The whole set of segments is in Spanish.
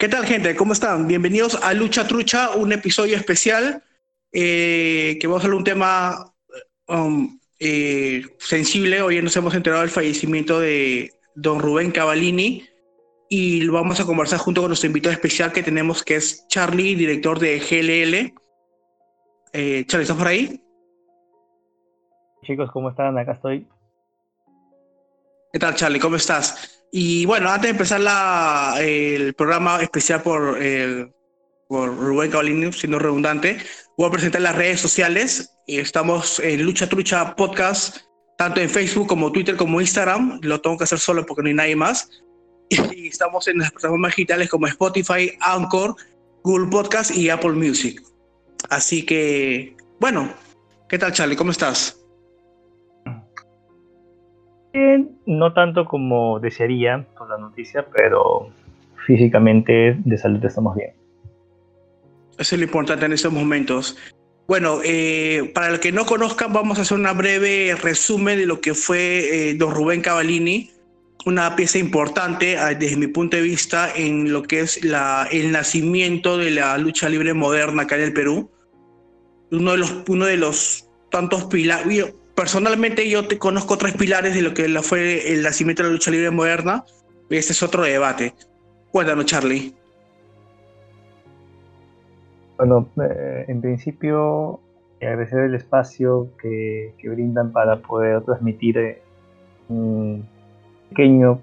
¿Qué tal, gente? ¿Cómo están? Bienvenidos a Lucha Trucha, un episodio especial eh, que vamos a hablar un tema um, eh, sensible. Hoy nos hemos enterado del fallecimiento de don Rubén Cavallini y lo vamos a conversar junto con nuestro invitado especial que tenemos, que es Charlie, director de GLL. Eh, Charlie, ¿estás por ahí? Chicos, ¿cómo están? Acá estoy. ¿Qué tal, Charlie? ¿Cómo estás? Y bueno, antes de empezar la, el programa especial por, eh, por Rubén Cavallini, siendo redundante, voy a presentar las redes sociales. Estamos en Lucha Trucha Podcast, tanto en Facebook como Twitter como Instagram. Lo tengo que hacer solo porque no hay nadie más. Y estamos en las plataformas digitales como Spotify, Anchor, Google Podcast y Apple Music. Así que, bueno, ¿qué tal Charlie? ¿Cómo estás? No tanto como desearía por la noticia, pero físicamente de salud estamos bien. Eso es lo importante en estos momentos. Bueno, eh, para el que no conozcan, vamos a hacer una breve resumen de lo que fue eh, don Rubén Cavallini, una pieza importante ah, desde mi punto de vista en lo que es el nacimiento de la lucha libre moderna acá en el Perú. Uno de los, uno de los tantos pilares, personalmente yo te conozco tres pilares de lo que fue el nacimiento de la lucha libre moderna. Y ese es otro debate. Cuéntanos, Charlie. Bueno, eh, en principio, agradecer el espacio que, brindan para poder transmitir eh, un pequeño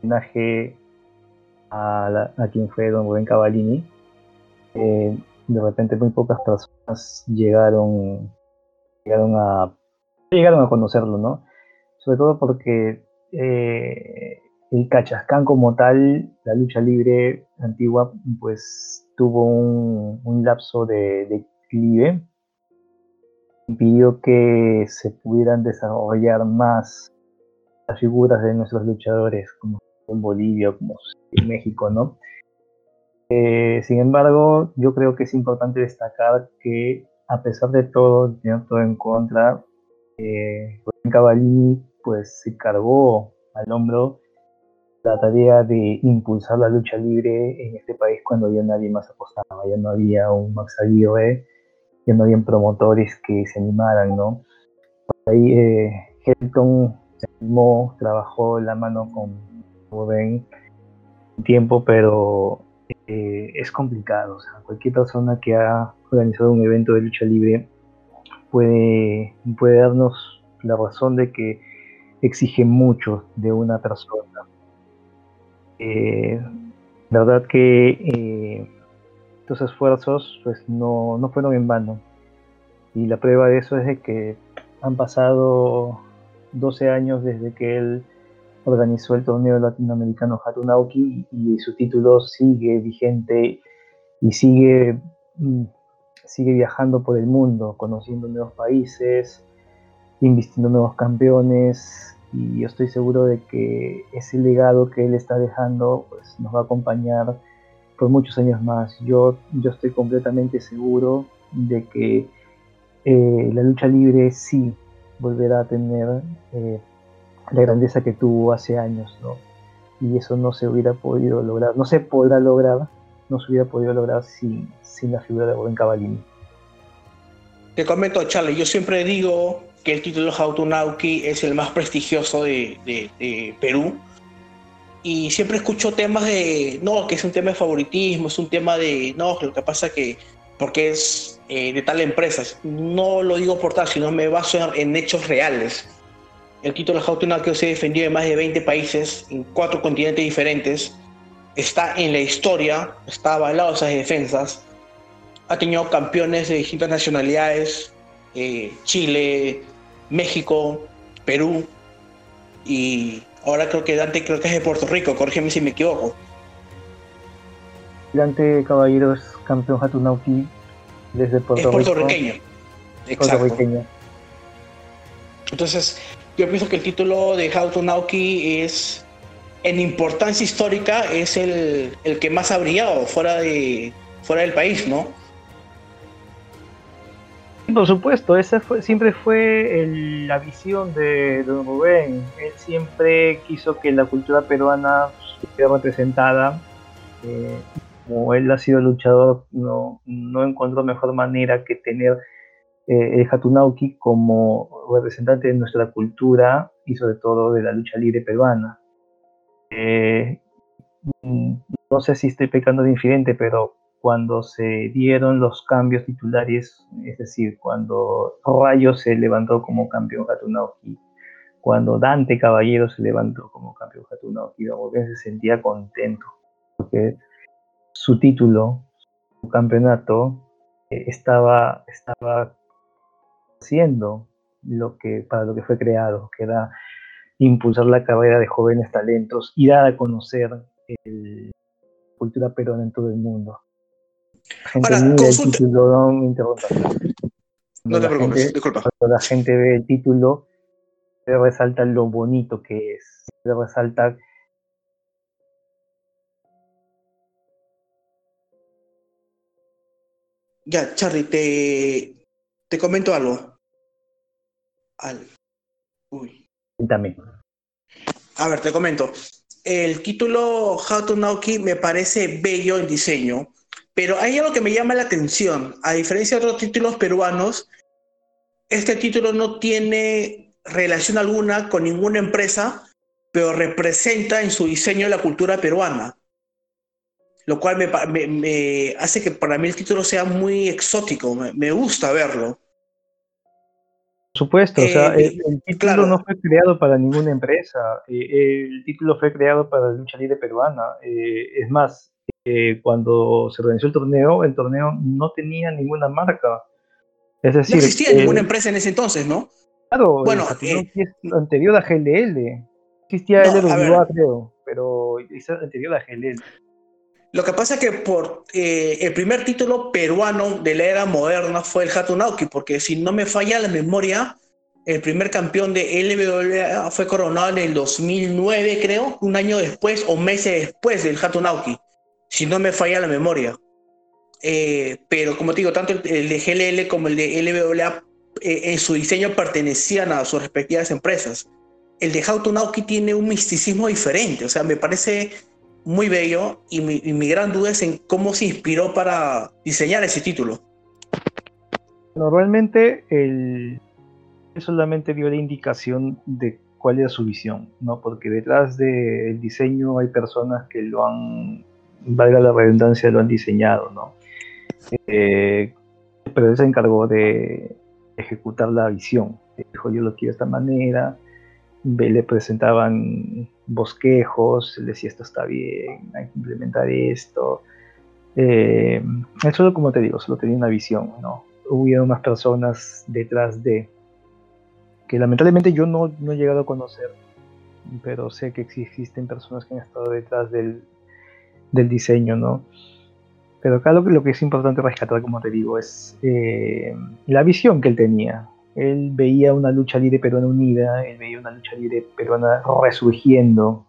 homenaje a, quien fue don Rubén Cavallini. Eh, de repente muy pocas personas llegaron, llegaron a llegaron a conocerlo, ¿no? Sobre todo porque eh, el Cachascán como tal, la lucha libre antigua, pues tuvo un, lapso de, declive, impidió que se pudieran desarrollar más las figuras de nuestros luchadores, como en Bolivia, como en México, ¿no? Eh, sin embargo, yo creo que es importante destacar que a pesar de todo, tener todo en contra, eh, Cavallini pues se cargó al hombro la tarea de impulsar la lucha libre en este país cuando ya nadie más apostaba, ya no había un Max Aguirre, ya no habían promotores que se animaran, ¿no? ahí eh, Helton se animó, trabajó la mano con Rubén tiempo, pero eh, es complicado, o cualquier persona que ha organizado un evento de lucha libre puede, puede darnos la razón de que exige mucho de una persona. Eh, verdad que eh, estos esfuerzos pues no, no, fueron en vano. Y la prueba de eso es de que han pasado 12 años desde que él organizó el torneo latinoamericano Hatunauki y su título sigue vigente y sigue mm, sigue viajando por el mundo, conociendo nuevos países, invistiendo nuevos campeones y yo estoy seguro de que ese legado que él está dejando pues, nos va a acompañar por muchos años más. Yo, yo estoy completamente seguro de que eh, la lucha libre sí volverá a tener eh, la grandeza que tuvo hace años, ¿no? Y eso no se hubiera podido lograr, no se podrá lograr, no se hubiera podido lograr sin, sin la figura de Rubén Cavallini. Te comento, Charlie, yo siempre digo que el título Nauki es el más prestigioso de, de, Perú. Y siempre escucho temas de, no, que es un tema de favoritismo, es un tema de, no, lo que pasa que, porque es eh, de tal empresa. No lo digo por tal, sino me baso en, hechos reales. El título Nauki se defendido en más de 20 países, en cuatro continentes diferentes está en la historia, está avalado esas defensas, ha tenido campeones de distintas nacionalidades, eh, Chile, México, Perú, y ahora creo que Dante creo que es de Puerto Rico, corrígeme si me equivoco. Dante Caballero es campeón Hatunauki desde Puerto, es puertorriqueño. Exacto. Entonces, yo pienso que el título de Hatunauki es en importancia histórica es el, que más ha brillado fuera, de, fuera del país, ¿no? Por supuesto, esa fue, siempre fue la visión de Don Rubén. Él siempre quiso que la cultura peruana estuviera representada. Eh, como él ha sido luchador, no, no encontró mejor manera que tener eh, el Hatunauki como representante de nuestra cultura y sobre todo de la lucha libre peruana. Eh, no sé si estoy pecando de infidente, pero cuando se dieron los cambios titulares, es decir, cuando Rayo se levantó como campeón Hatunauki, cuando Dante Caballero se levantó como campeón Hatunauki, se sentía contento, porque su título, su campeonato, eh, estaba, estaba haciendo lo que, para lo que fue creado, que era impulsar la carrera de jóvenes talentos y dar a conocer la cultura peruana en todo el mundo. gente Ahora, el título, no me No te preocupes, disculpa. Cuando la gente ve el título, se resalta lo bonito que es, se resalta Ya, Charlie, te, te comento algo. Al... Uy. También. A ver, te comento. El título How to Naoki me parece bello en diseño, pero hay algo que me llama la atención. A diferencia de otros títulos peruanos, este título no tiene relación alguna con ninguna empresa, pero representa en su diseño la cultura peruana lo cual me, hace que para mí el título sea muy exótico, me, gusta verlo. Supuesto, o sea, eh, el, título no fue creado para ninguna empresa, eh, el título fue creado para la lucha libre peruana. Eh, es más, cuando se organizó el torneo, el torneo no tenía ninguna marca. Es decir, no existía ninguna empresa en ese entonces, ¿no? Claro, bueno, es anterior a GLL. Existía el LWA, creo, pero es anterior a GLL. Lo que pasa es que por eh, el primer título peruano de la era moderna fue el Hatunauki, porque si no me falla la memoria, el primer campeón de LWA fue coronado en el 2009, creo, un año después o meses después del Hatunauki, si no me falla la memoria. Eh, pero como te digo, tanto el de GLL como el de LWA eh, en su diseño pertenecían a sus respectivas empresas. El de Hatunauki tiene un misticismo diferente, o sea, me parece muy bello y mi, gran duda es en cómo se inspiró para diseñar ese título. Normalmente él solamente dio la indicación de cuál era su visión, ¿no? Porque detrás del diseño hay personas que lo han, valga la redundancia, lo han diseñado, ¿no? Eh, pero él se encargó de ejecutar la visión. Dijo, yo lo quiero de esta manera, le presentaban bosquejos, le decía esto está bien, hay que implementar esto. Eh, solo como te digo, solo tenía una visión, ¿no? Hubo más personas detrás de, que lamentablemente yo no, no he llegado a conocer, pero sé que existen personas que han estado detrás del, del diseño, ¿no? Pero acá lo que, lo que es importante rescatar, como te digo, es eh, la visión que él tenía, él veía una lucha libre peruana unida, él veía una lucha libre peruana resurgiendo.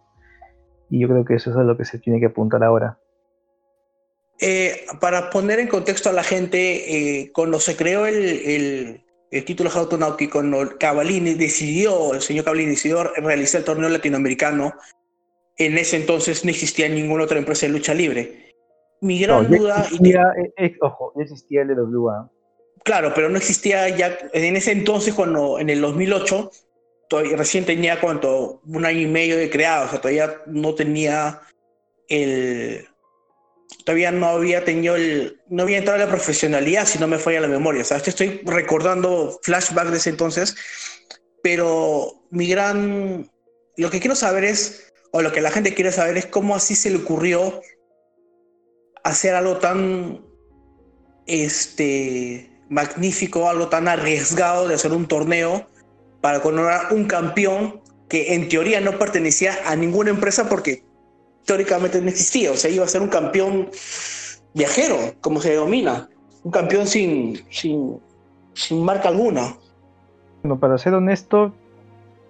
Y yo creo que eso es a lo que se tiene que apuntar ahora. Eh, para poner en contexto a la gente, eh, cuando se creó el, el, título Nauki, cuando Cavallini decidió, el señor Cavallini decidió realizar el torneo latinoamericano, en ese entonces no existía ninguna otra empresa de lucha libre. Mi gran duda. Existía, eh, ojo, ya existía el LWA. Claro, pero no existía ya en ese entonces, cuando en el 2008, todavía, recién tenía cuánto, un año y medio de creado, o sea, todavía no tenía el. Todavía no había tenido el. No había entrado a la profesionalidad, si no me falla la memoria. O sea, estoy recordando flashbacks de ese entonces, pero mi gran. Lo que quiero saber es, o lo que la gente quiere saber es cómo así se le ocurrió hacer algo tan. Este magnífico, algo tan arriesgado de hacer un torneo para coronar un campeón que en teoría no pertenecía a ninguna empresa porque teóricamente no existía. O sea, iba a ser un campeón viajero, como se denomina. Un campeón sin, sin, sin marca alguna. Bueno, para ser honesto,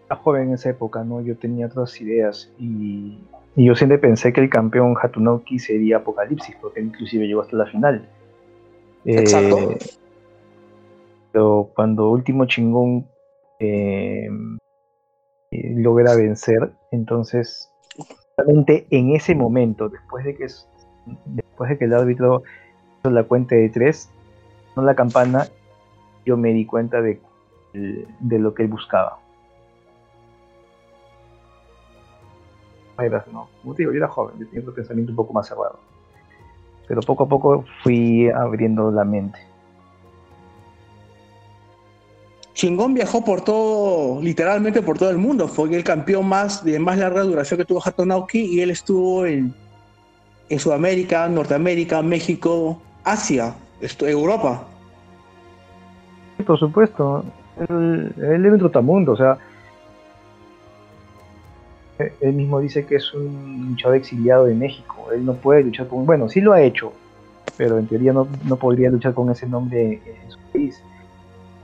era joven en esa época, ¿no? Yo tenía otras ideas y, y yo siempre pensé que el campeón Hatunoki sería Apocalipsis, porque inclusive llegó hasta la final. Exacto. Eh, cuando Último Chingón eh, logra vencer, entonces, realmente en ese momento, después de que Después de que el árbitro hizo la cuenta de tres, no la campana, yo me di cuenta de, de lo que él buscaba. ¿no? Como te digo, yo era joven, yo tenía un pensamiento un poco más cerrado. Pero poco a poco fui abriendo la mente. Chingón viajó por todo, literalmente por todo el mundo. Fue el campeón más de más larga duración que tuvo Hatonauki y él estuvo en, en Sudamérica, Norteamérica, México, Asia, Europa. Por supuesto, él, él es un trotamundo, o sea, él mismo dice que es un luchador exiliado de México. Él no puede luchar con. Bueno, sí lo ha hecho, pero en teoría no, no podría luchar con ese nombre en su país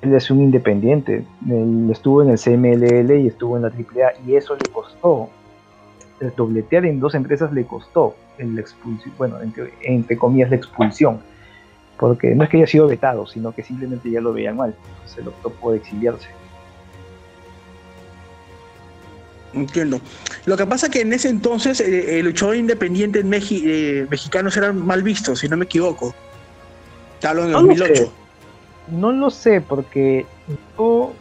él es un independiente. Él estuvo en el CMLL y estuvo en la AAA y eso le costó. El dobletear en dos empresas le costó el expulsión, bueno, entre, comillas la expulsión. Porque no es que haya sido vetado, sino que simplemente ya lo veían mal. Se lo optó por exiliarse. Entiendo. Lo que pasa es que en ese entonces eh, el luchador independiente en eh, mexicanos eran mal vistos, si no me equivoco. Hablo en 2008. No lo sé, porque yo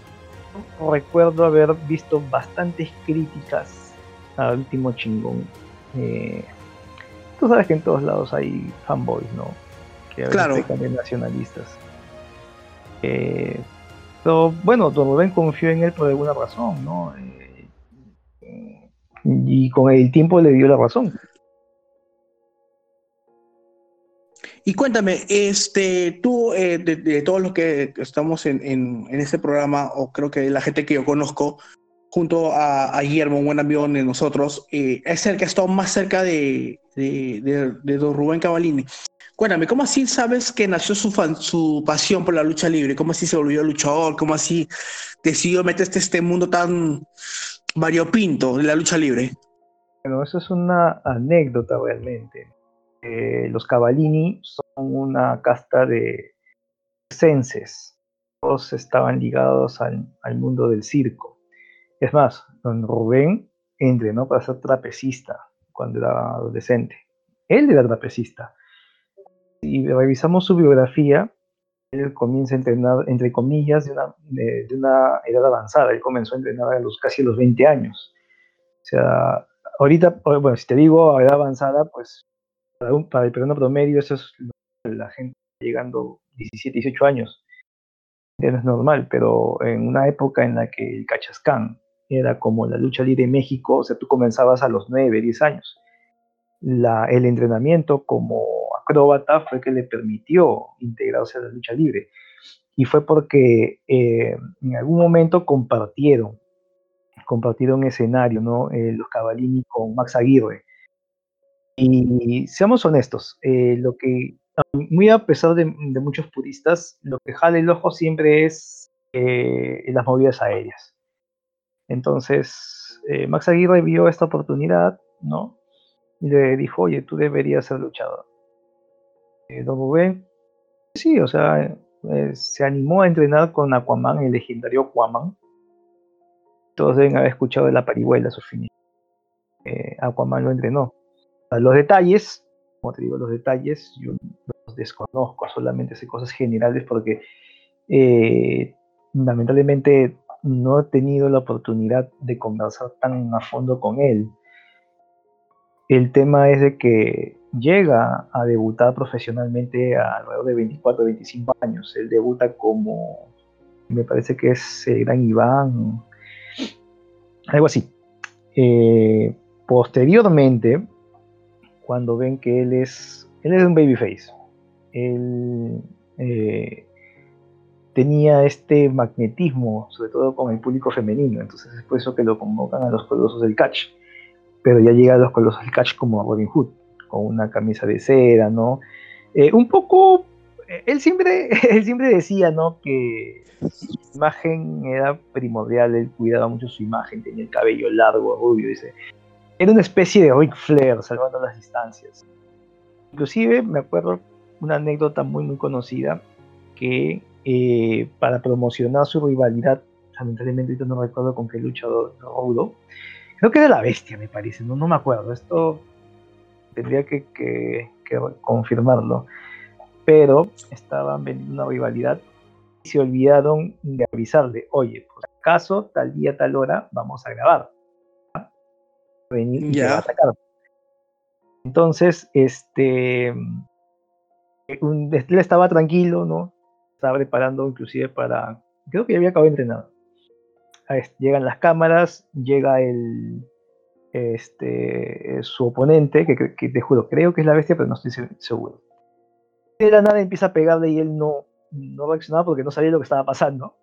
recuerdo haber visto bastantes críticas al último chingón. Eh, tú sabes que en todos lados hay fanboys, ¿no? Que a veces claro. nacionalistas. Eh, pero bueno, Don Rubén confió en él por alguna razón, ¿no? Eh, y con el tiempo le dio la razón. Y cuéntame, este, tú, eh, de, todos los que estamos en, en, este programa, o creo que la gente que yo conozco, junto a, Guillermo, un buen amigo de nosotros, eh, es el que ha estado más cerca de, de, don Rubén Cavalini. Cuéntame, ¿cómo así sabes que nació su, su pasión por la lucha libre? ¿Cómo así se volvió luchador? ¿Cómo así decidió meterse en este mundo tan variopinto de la lucha libre? Bueno, eso es una anécdota realmente. Eh, los Cavallini son una casta de senses. Todos estaban ligados al, mundo del circo. Es más, don Rubén entrenó para ser trapecista cuando era adolescente. Él era trapecista. Y revisamos su biografía, él comienza a entrenar, entre comillas, de una, edad avanzada. Él comenzó a entrenar a los casi los 20 años. O sea, ahorita, bueno, si te digo edad avanzada, pues para, el peruano promedio, eso es la gente llegando 17, 18 años. No es normal, pero en una época en la que el cachascán era como la lucha libre en México, o sea, tú comenzabas a los 9, 10 años. La, el entrenamiento como acróbata fue que le permitió integrarse a la lucha libre. Y fue porque eh, en algún momento compartieron, compartieron escenario, ¿no? Eh, los Cavallini con Max Aguirre. Y seamos honestos, eh, lo que, muy a pesar de, muchos puristas, lo que jale el ojo siempre es eh, las movidas aéreas. Entonces, eh, Max Aguirre vio esta oportunidad, ¿no? Y le dijo, oye, tú deberías ser luchador. Don Rubén, sí, o sea, se animó a entrenar con Aquaman, el legendario Aquaman. Todos deben haber escuchado de la parihuela, su fin. Aquaman lo entrenó los detalles, como te digo, los detalles yo los desconozco, solamente sé cosas generales porque eh, lamentablemente no he tenido la oportunidad de conversar tan a fondo con él. El tema es de que llega a debutar profesionalmente a alrededor de 24, 25 años. Él debuta como, me parece que es el Gran Iván, algo así. Eh, posteriormente, cuando ven que él es, él es un babyface. Él eh, tenía este magnetismo, sobre todo con el público femenino, entonces es por eso que lo convocan a los colosos del catch. Pero ya llega a los colosos del catch como Robin Hood, con una camisa de seda, ¿no? Eh, un poco, eh, él siempre, él siempre decía, ¿no? Que su imagen era primordial, él cuidaba mucho su imagen, tenía el cabello largo, rubio, dice, era una especie de Ric Flair, salvando las distancias. Inclusive me acuerdo una anécdota muy muy conocida que eh, para promocionar su rivalidad, lamentablemente no recuerdo con qué luchador rudo, creo que era la bestia me parece, no, no me acuerdo, esto tendría que, confirmarlo. Pero estaban vendiendo una rivalidad y se olvidaron de avisarle, oye, por acaso, tal día, tal hora, vamos a grabar. Venir y a atacar. Entonces, este, él estaba tranquilo, ¿no? Estaba preparando inclusive para, creo que ya había acabado de entrenar. Llegan las cámaras, llega el, este, su oponente, que, te juro, creo que es la bestia, pero no estoy seguro. De la nada empieza a pegarle y él no, no reaccionaba porque no sabía lo que estaba pasando.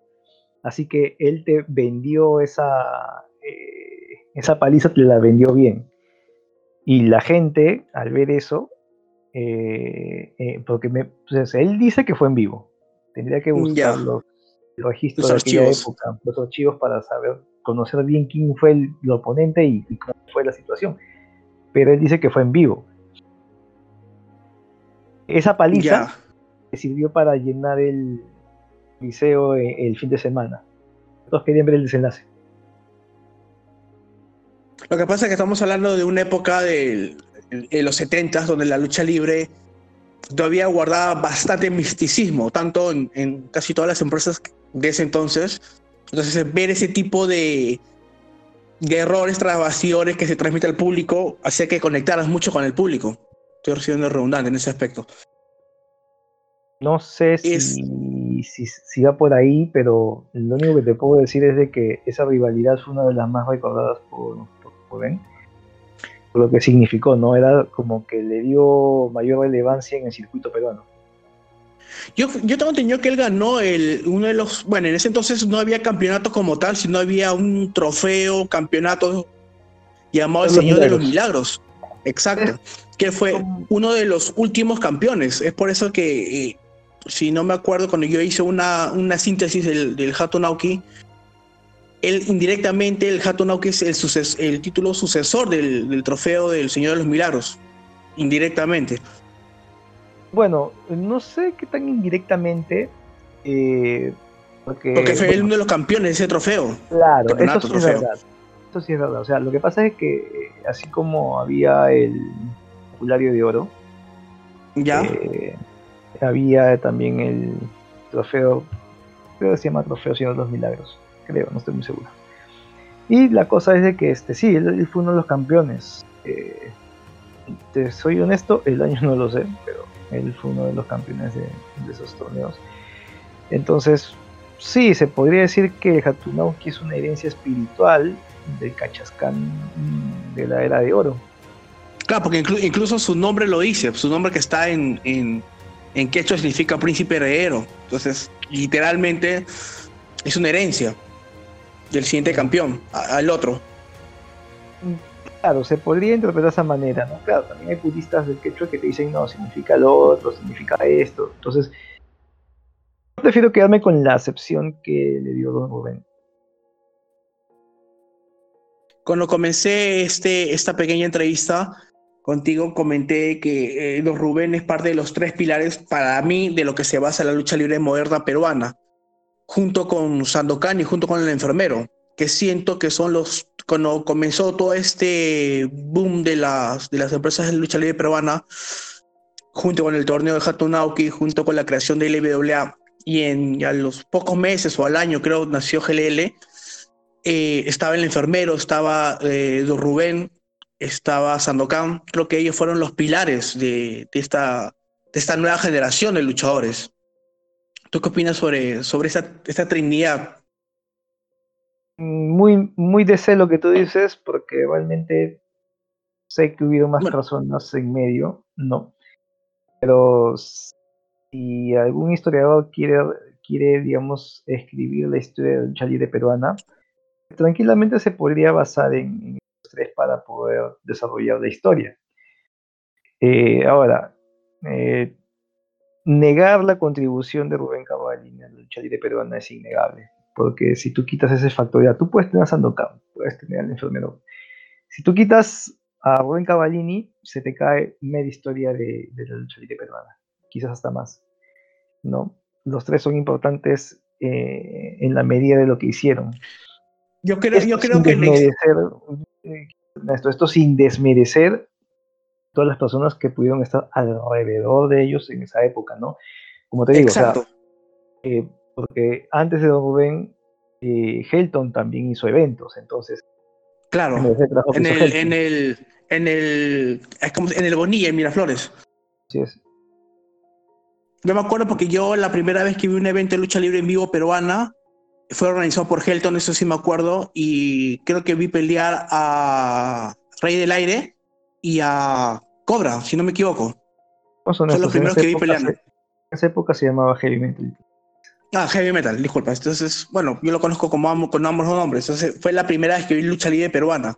Así que él te vendió esa, eh, esa paliza, te la vendió bien. Y la gente, al ver eso, eh, eh, porque me, pues, él dice que fue en vivo. Tendría que buscar los, registros de aquella época, los archivos para saber, conocer bien quién fue el, oponente y, cómo fue la situación. Pero él dice que fue en vivo. Esa paliza sirvió para llenar el liceo eh, el fin de semana. Todos querían ver el desenlace. Lo que pasa es que estamos hablando de una época de, los 70 donde la lucha libre todavía guardaba bastante misticismo, tanto en, casi todas las empresas de ese entonces. Entonces, ver ese tipo de, de errores, trabaciones que se transmite al público, hacía que conectaras mucho con el público. Estoy siendo redundante en ese aspecto. No sé si, si, va por ahí, pero lo único que te puedo decir es de que esa rivalidad es una de las más recordadas por, por lo que significó, ¿no? Era como que le dio mayor relevancia en el circuito peruano. Yo, yo tengo entendido que él ganó el, uno de los, bueno, en ese entonces no había campeonato como tal, sino había un trofeo, campeonato llamado el Señor de los Milagros. Exacto. Que fue uno de los últimos campeones. Es por eso que, eh, si no me acuerdo, cuando yo hice una, una síntesis del, del Hato Nauki, él indirectamente, el Hatunauki es el, el título sucesor del, trofeo del Señor de los Milagros. Indirectamente. Bueno, no sé qué tan indirectamente. Eh, porque, fue uno de los campeones de ese trofeo. Claro, eso sí es verdad. Eso sí es verdad. O sea, lo que pasa es que eh, así como había el populario de oro, ya eh, había también el trofeo, creo que se llama Trofeo Señor de los Milagros creo, no estoy muy seguro. Y la cosa es de que este, sí, él, fue uno de los campeones. Eh, te soy honesto, el año no lo sé, pero él fue uno de los campeones de, esos torneos. Entonces, sí, se podría decir que Hatunauki es una herencia espiritual del Cachascán de la era de oro. Claro, porque incluso su nombre lo dice, su nombre que está en, en, en quechua significa príncipe heredero. Entonces, literalmente es una herencia del siguiente campeón al otro. Claro, se podría interpretar de esa manera, ¿no? Claro, también hay budistas del quechua que te dicen, no, significa lo otro, significa esto. Entonces, yo prefiero quedarme con la acepción que le dio Don Rubén. Cuando comencé este, esta pequeña entrevista contigo, comenté que eh, Don Rubén es parte de los tres pilares para mí de lo que se basa la lucha libre moderna peruana junto con Sandokan y junto con el enfermero, que siento que son los, cuando comenzó todo este boom de las, de las empresas de lucha libre peruana, junto con el torneo de Hatunauki, junto con la creación de LWA, y en a los pocos meses o al año creo nació GLL, eh, estaba el enfermero, estaba eh, Rubén, estaba Sandokan, creo que ellos fueron los pilares de, de, esta, de esta nueva generación de luchadores. ¿Tú qué opinas sobre, sobre esa, esta trinidad? Muy, muy de lo que tú dices, porque realmente sé que hubiera más personas en medio, no. Pero si algún historiador quiere, quiere digamos, escribir la historia del lucha peruana, tranquilamente se podría basar en, en tres para poder desarrollar la historia. Eh, ahora, eh, negar la contribución de Rubén Cavallini en la lucha libre peruana es innegable. Porque si tú quitas ese factor, ya tú puedes tener a Sandokan, puedes tener al enfermero. Si tú quitas a Rubén Cavallini, se te cae media historia de, la lucha libre peruana, quizás hasta más. ¿no? Los tres son importantes eh, en la medida de lo que hicieron. Yo creo, yo creo que. esto, esto sin desmerecer todas las personas que pudieron estar alrededor de ellos en esa época, ¿no? Como te digo, eh, porque antes de Don Rubén, eh, Helton también hizo eventos, entonces. Claro, en el, en el, en el, en el Bonilla, en Miraflores. Así es. Yo me acuerdo porque yo la primera vez que vi un evento de lucha libre en vivo peruana fue organizado por Helton, eso sí me acuerdo, y creo que vi pelear a Rey del Aire y a Cobra, si no me equivoco. son, los primeros que vi peleando. En esa época se llamaba Heavy Metal. Ah, Heavy Metal, disculpa. Entonces, bueno, yo lo conozco como con ambos nombres. Entonces, fue la primera vez que vi lucha libre peruana.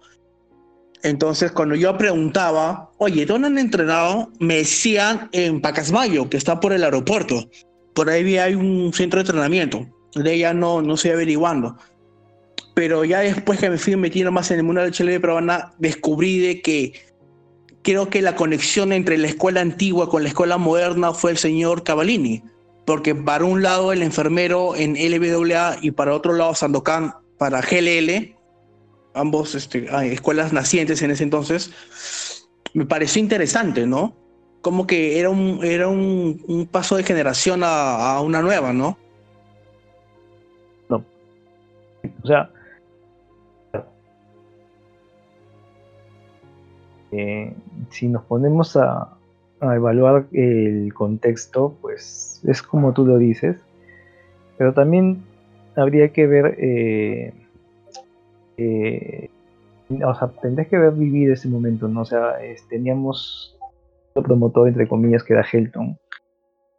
Entonces, cuando yo preguntaba, oye, ¿dónde han entrenado? Me decían en Pacasmayo, que está por el aeropuerto. Por ahí hay un centro de entrenamiento. De ella no, no estoy averiguando. Pero ya después que me fui metiendo más en el mundo de la lucha libre peruana, descubrí de que creo que la conexión entre la escuela antigua con la escuela moderna fue el señor Cavallini. Porque para un lado el enfermero en LWA y para otro lado Sandokan para GLL ambos este, escuelas nacientes en ese entonces, me pareció interesante, ¿no? Como que era un, era un, paso de generación a, una nueva, ¿no? No. O sea, eh, si nos ponemos a, evaluar el contexto, pues es como tú lo dices, pero también habría que ver eh, eh, o sea, tendrías que haber vivido ese momento, ¿no? O sea, teníamos un promotor, entre comillas, que era Helton,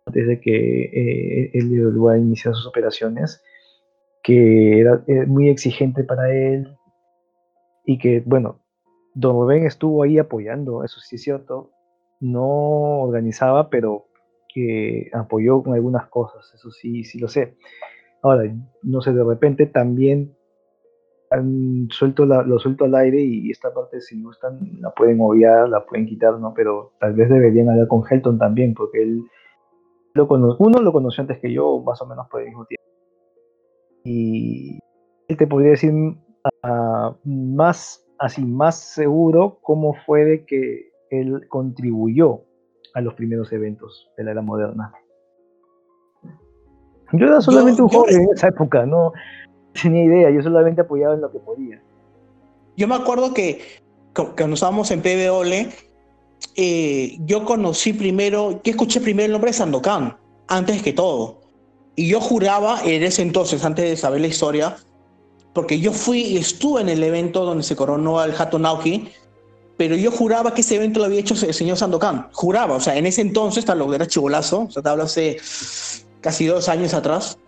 antes de que eh, él de iniciara sus operaciones, que era, eh, muy exigente para él y que, bueno, Don Rubén estuvo ahí apoyando, eso sí es cierto, no organizaba, pero que apoyó con algunas cosas, eso sí, sí lo sé. Ahora, no sé, de repente también suelto lo suelto al aire y esta parte si no están la pueden obviar, la pueden quitar, ¿no? Pero tal vez deberían hablar con Helton también, porque él lo uno lo conoció antes que yo, más o menos por el mismo tiempo. Y él te podría decir uh, más, así, más seguro cómo fue de que él contribuyó a los primeros eventos de la era moderna. Yo era solamente un joven en esa época, no, tenía idea, yo solamente apoyaba en lo que podía. Yo me acuerdo que cuando estábamos en PBOL, eh, yo conocí primero, que escuché primero el nombre de Sandokan, antes que todo. Y yo juraba en ese entonces, antes de saber la historia, porque yo fui y estuve en el evento donde se coronó al Hato Naoki, pero yo juraba que ese evento lo había hecho el señor Sandokan. Juraba, o sea, en ese entonces, tal lo era chivolazo, o sea, te hablo hace casi dos años atrás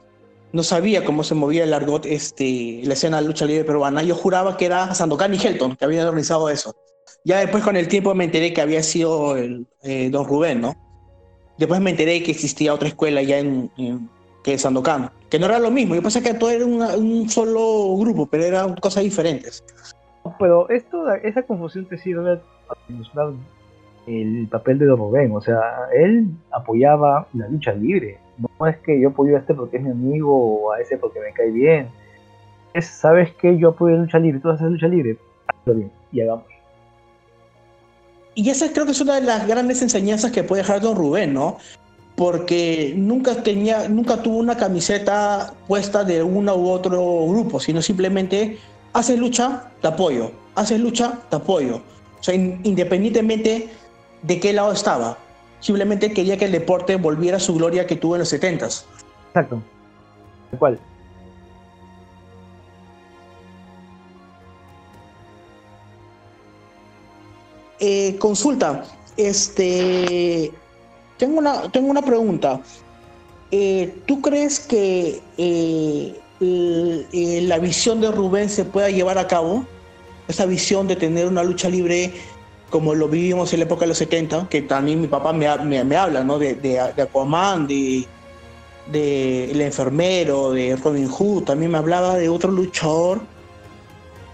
no sabía cómo se movía el argot, este, la escena de lucha libre peruana. Yo juraba que era Sandokan y Helton que habían organizado eso. Ya después con el tiempo me enteré que había sido el, eh, Don Rubén, ¿no? Después me enteré que existía otra escuela ya en, que Sandokan, que no era lo mismo. Yo pensé que todo era un solo grupo, pero eran cosas diferentes. Pero esto, esa confusión te sirve para ilustrar el papel de Don Rubén. O sea, él apoyaba la lucha libre no es que yo apoyo a este porque es mi amigo o a ese porque me cae bien. Es, ¿sabes qué? Yo apoyo lucha libre, tú haces lucha libre. Hazlo bien y hagamos. Y esa creo que es una de las grandes enseñanzas que puede dejar Don Rubén, ¿no? Porque nunca tenía, nunca tuvo una camiseta puesta de uno u otro grupo, sino simplemente haces lucha, te apoyo. Haces lucha, te apoyo. O sea, independientemente de qué lado estaba simplemente quería que el deporte volviera a su gloria que tuvo en los 70 Exacto. ¿Cuál? Eh, consulta, este, tengo una, tengo una pregunta. Eh, ¿Tú crees que eh, la visión de Rubén se pueda llevar a cabo? Esa visión de tener una lucha libre como lo vivimos en la época de los 70, que también mi papá me, me, habla, ¿no? De, de, de Aquaman, de, de, El Enfermero, de Robin Hood, también me hablaba de otro luchador,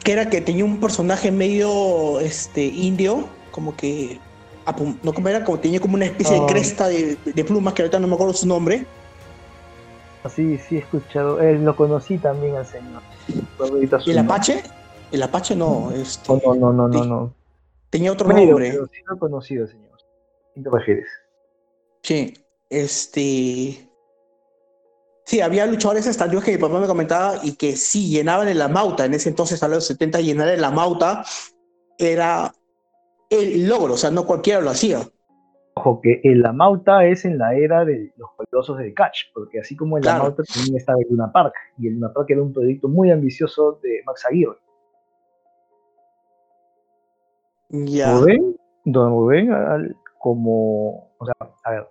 que era que tenía un personaje medio este, indio, como que, no como era, como tenía como una especie de cresta de, de, plumas, que ahorita no me acuerdo su nombre. Sí, sí he escuchado, eh, lo conocí también al señor. ¿El Apache? El Apache no, este, no, no, no, no, no. Tenía otro nombre. Pero sí lo he conocido, señor. ¿Qué te refieres? Sí, este. Sí, había luchadores estadios que mi papá me comentaba y que sí llenaban en la mauta. En ese entonces, a los 70, llenar en la mauta era el logro, o sea, no cualquiera lo hacía. Ojo, que en la mauta es en la era de los poderosos de Catch, porque así como en la mauta también estaba el Luna Park, y el Luna Park era un proyecto muy ambicioso de Max Aguirre. Ya. Rubén, don Rubén, como, o sea, a ver,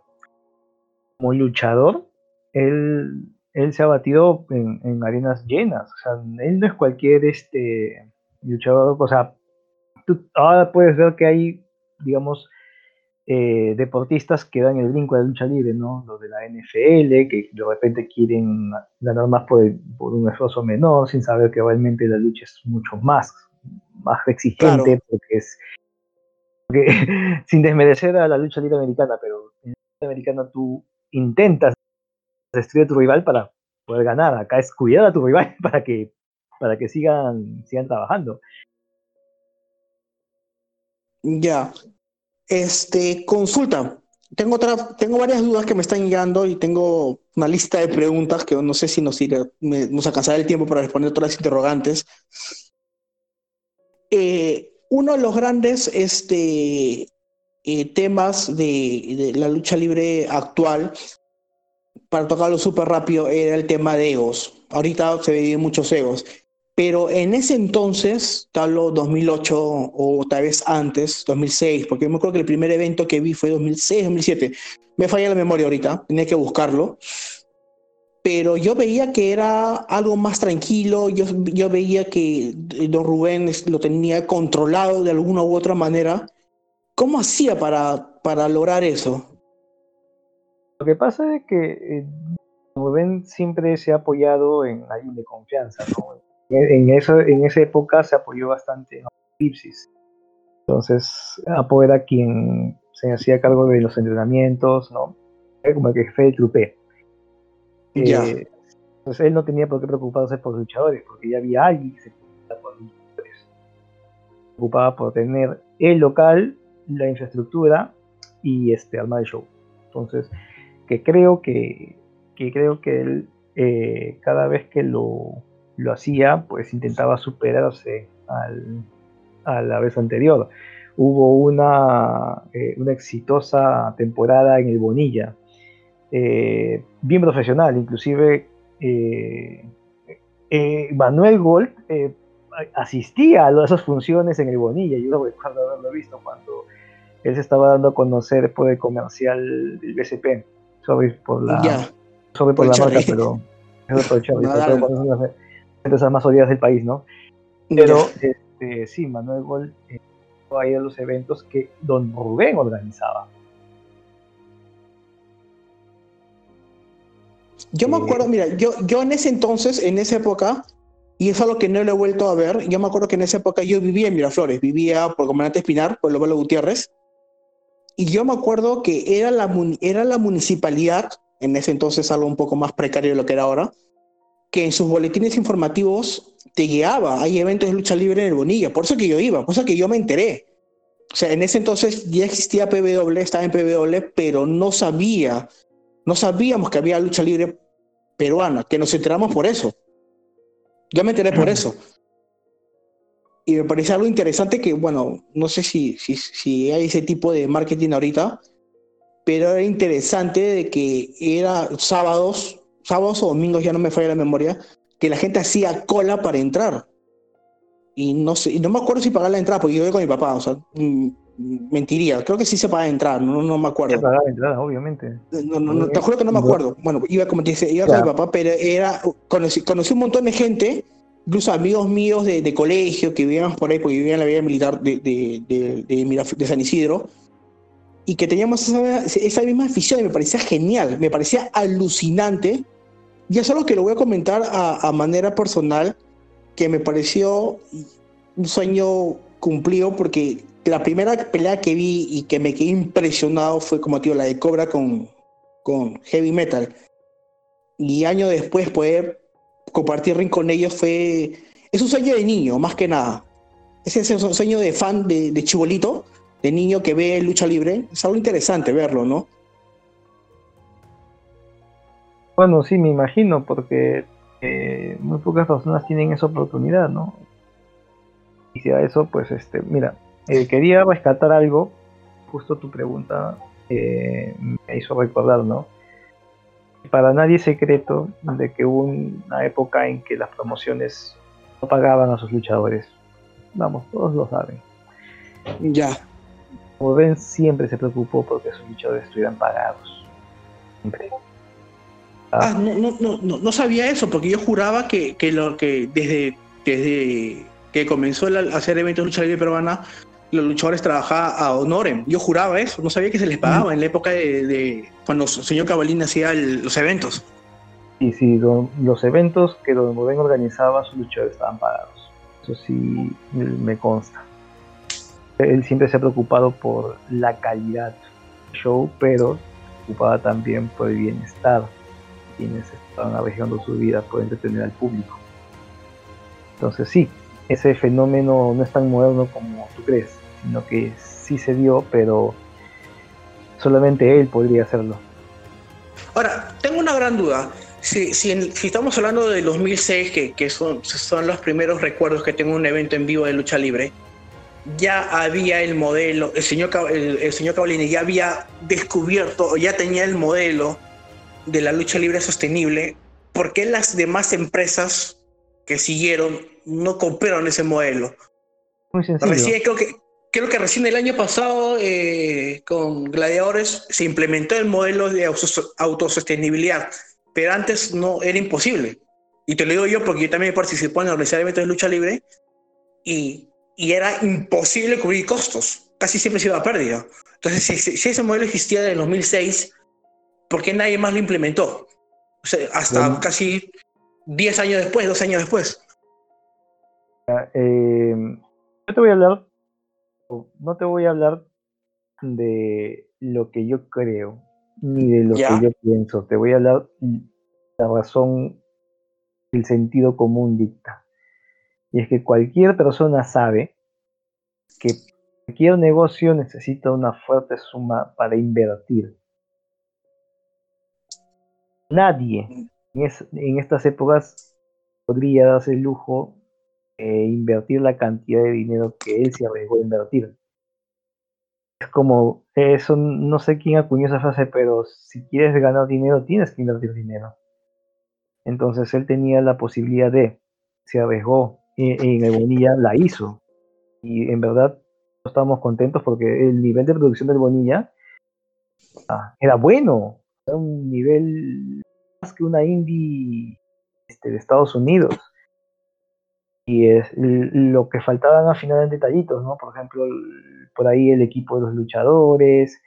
como luchador, él, él se ha batido en, arenas llenas. O sea, él no es cualquier este luchador. O sea, tú ahora puedes ver que hay, digamos, eh, deportistas que dan el brinco de la lucha libre, ¿no? Los de la NFL, que de repente quieren ganar más por, por un esfuerzo menor, sin saber que realmente la lucha es mucho más, más exigente, porque es. Porque, sin desmerecer a la lucha libre americana, pero en la lucha americana tú intentas destruir a tu rival para poder ganar. Acá es cuidar a tu rival para que, para que sigan, sigan trabajando. Ya. Este, consulta. Tengo, otra, tengo varias dudas que me están llegando y tengo una lista de preguntas que no sé si nos, irá, nos alcanzará el tiempo para responder todas las interrogantes. Eh, uno de los grandes este, eh, temas de, de, la lucha libre actual para tocarlo súper rápido, era el tema de egos. Ahorita se ve muchos egos. Pero en ese entonces, tal 2008 o tal vez antes, 2006, porque yo me acuerdo que el primer evento que vi fue 2006, 2007. Me falla la memoria ahorita, tenía que buscarlo. Pero yo veía que era algo más tranquilo, yo, yo veía que don Rubén lo tenía controlado de alguna u otra manera. ¿Cómo hacía para, para lograr eso? Lo que pasa es que eh, Rubén siempre se ha apoyado en alguien de confianza, ¿no? En, eso, en esa época se apoyó bastante en Apocalipsis. Entonces, Apo era quien se hacía cargo de los entrenamientos, ¿no? Como el jefe del trupe. Eh, entonces él no tenía por qué preocuparse por los luchadores, porque ya había alguien que se preocupaba por los luchadores. Se preocupaba por tener el local, la infraestructura y este, armar el show. Entonces, que creo que, creo que él eh, cada vez que lo, lo, hacía, pues intentaba superarse al, a la vez anterior. Hubo una, eh, una exitosa temporada en el Bonilla, eh, bien profesional, inclusive Manuel Gold asistía a esas funciones en el Bonilla, yo lo recuerdo haberlo visto cuando él se estaba dando a conocer por el comercial del BCP sobre por la, sobre por, la marca, pero otro Charlie, no, esas más odiadas del país, ¿no? Pero este, sí, Manuel Gol eh, ahí a los eventos que Don Rubén organizaba. Yo me acuerdo, mira, yo, yo en ese entonces, en esa época, y es algo que no lo he vuelto a ver, yo me acuerdo que en esa época yo vivía en Miraflores, vivía por Comandante Espinar, por el abuelo Gutiérrez, y yo me acuerdo que era la, era la municipalidad, en ese entonces algo un poco más precario de lo que era ahora, que en sus boletines informativos te guiaba. Hay eventos de lucha libre en el Bonilla. Por eso que yo iba, por eso que yo me enteré. O sea, en ese entonces ya existía PBW, estaba en PBW, pero no sabía, no sabíamos que había lucha libre peruana, que nos enteramos por eso. Yo me enteré por eso y me parece algo interesante que, bueno, no sé si, si, si hay ese tipo de marketing ahorita, pero era interesante de que era sábados, sábados o domingos, ya no me falla la memoria, que la gente hacía cola para entrar. Y no sé, no me acuerdo si pagaba la entrada, porque yo iba con mi papá, o sea, mm, mentiría, creo que sí se paga entrar, no, no me acuerdo. Se pagaba entrada, obviamente. No, no, te juro que no me acuerdo. Bueno, iba como te dice, iba con mi papá, pero era, conocí, conocí un montón de gente incluso amigos míos de, colegio que vivíamos por ahí, porque vivían en la vida militar de, de, San Isidro, y que teníamos esa, misma afición y me parecía genial, me parecía alucinante. Y es algo que lo voy a comentar a, manera personal, que me pareció un sueño cumplido, porque la primera pelea que vi y que me quedé impresionado fue como tío la de Cobra con, con Heavy Metal. Y años después poder compartir ring con ellos fue. Es un sueño de niño, más que nada. ese, ese sueño de fan de, de chibolito, de niño que ve lucha libre, es algo interesante verlo, ¿no? Bueno, sí, me imagino, porque eh, muy pocas personas tienen esa oportunidad, ¿no? Y si a eso, pues, este, mira, eh, quería rescatar algo, justo tu pregunta eh, me hizo recordar, ¿no? Para nadie es secreto de que hubo una época en que las promociones no pagaban a sus luchadores. Vamos, todos lo saben. Ya. Como ven, siempre se preocupó porque sus luchadores estuvieran pagados. Siempre. Ah, no, no, no, no, sabía eso, porque yo juraba que, que, lo, que desde, desde que comenzó a hacer eventos de lucha libre peruana, los luchadores trabajaban a honorem. Yo juraba eso, no sabía que se les pagaba en la época de, cuando el señor Cabalín hacía los eventos. Y sí, los eventos que Don Rubén organizaba, sus luchadores estaban pagados. Eso sí me consta. Él siempre se ha preocupado por la calidad del show, pero se preocupaba también por el bienestar quienes estaban arriesgando su vida por entretener al público. Entonces sí, ese fenómeno no es tan moderno como tú crees, sino que sí se dio, pero solamente él podría hacerlo. Ahora, tengo una gran duda. Si, si, estamos hablando de 2006, que, que son, son los primeros recuerdos que tengo un evento en vivo de lucha libre, ya había el modelo, el señor, el, el señor ya había descubierto o ya tenía el modelo de la lucha libre sostenible, ¿por qué las demás empresas que siguieron no compraron ese modelo? Muy sencillo. Recién, creo, que, creo que recién el año pasado eh, con Gladiadores se implementó el modelo de autosostenibilidad, pero antes no era imposible. Y te lo digo yo porque yo también participé en organizar eventos de lucha libre y, y era imposible cubrir costos. Casi siempre se iba a pérdida. Entonces, si, si ese modelo existía en el 2006, ¿por qué nadie más lo implementó? O sea, hasta casi 10 años después, 2 años después. Eh, yo te voy a hablar, no te voy a hablar de lo que yo creo, ni de lo que yo pienso, te voy a hablar de la razón, el sentido común dicta. Y es que cualquier persona sabe que cualquier negocio necesita una fuerte suma para invertir nadie en, estas épocas podría darse el lujo de invertir la cantidad de dinero que él se arriesgó a invertir. Es como, eso no sé quién acuñó esa frase, pero si quieres ganar dinero tienes que invertir dinero. Entonces él tenía la posibilidad de, se arriesgó en, el Bonilla, la hizo. Y en verdad estábamos contentos porque el nivel de producción del Bonilla ah, era bueno un nivel más que una indie este, de Estados Unidos. Y es lo que faltaban al final en detallitos, ¿no? Por ejemplo, por ahí el equipo de los luchadores,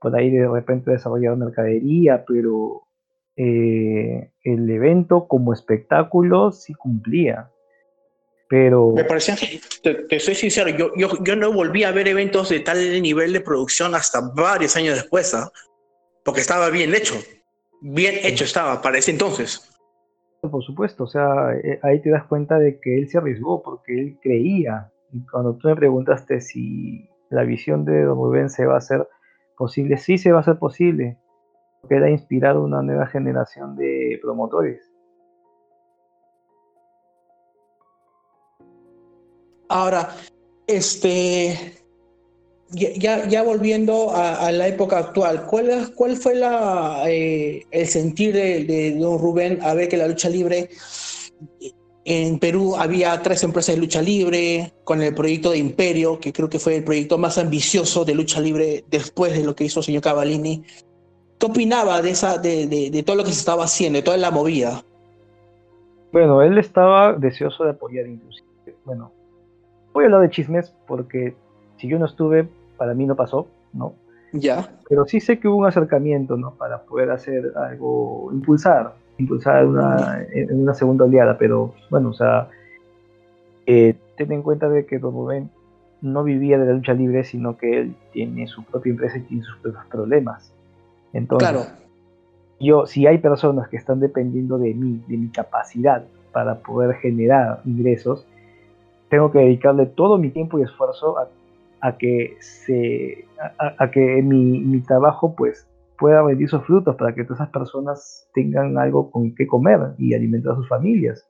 por ahí de repente desarrollar mercadería, pero eh, el evento como espectáculo sí cumplía. Pero... Me parecía, te, te soy sincero, yo, yo, yo, no volví a ver eventos de tal nivel de producción hasta varios años después. ¿ah? Porque estaba bien hecho. Bien hecho estaba para ese entonces. Por supuesto, o sea, eh, ahí te das cuenta de que él se arriesgó porque él creía. Y cuando tú me preguntaste si la visión de Don Rubén se va a hacer posible, sí se va a hacer posible, porque él ha inspirado una nueva generación de promotores. Ahora, este, ya, volviendo a, la época actual, ¿cuál, fue eh, el sentir de, don Rubén a ver que la lucha libre en Perú había tres empresas de lucha libre con el proyecto de Imperio, que creo que fue el proyecto más ambicioso de lucha libre después de lo que hizo el señor Cavallini. ¿Qué opinaba de, esa, de, de todo lo que se estaba haciendo, de toda la movida? Bueno, él estaba deseoso de apoyar inclusive. Bueno, voy a hablar de chismes porque si yo no estuve, para mí no pasó, ¿no? Ya. Pero sí sé que hubo un acercamiento, ¿no? Para poder hacer algo, impulsar, impulsar una, en una segunda oleada, pero bueno, o sea, eh, ten en cuenta de que Don Rubén no vivía de la lucha libre, sino que él tiene su propia empresa y tiene sus propios problemas. Entonces, claro. yo, si hay personas que están dependiendo de mí, de mi capacidad para poder generar ingresos, tengo que dedicarle todo mi tiempo y esfuerzo a, que, se, a, que mi, mi, trabajo pues pueda rendir sus frutos para que todas esas personas tengan algo con qué comer y alimentar a sus familias.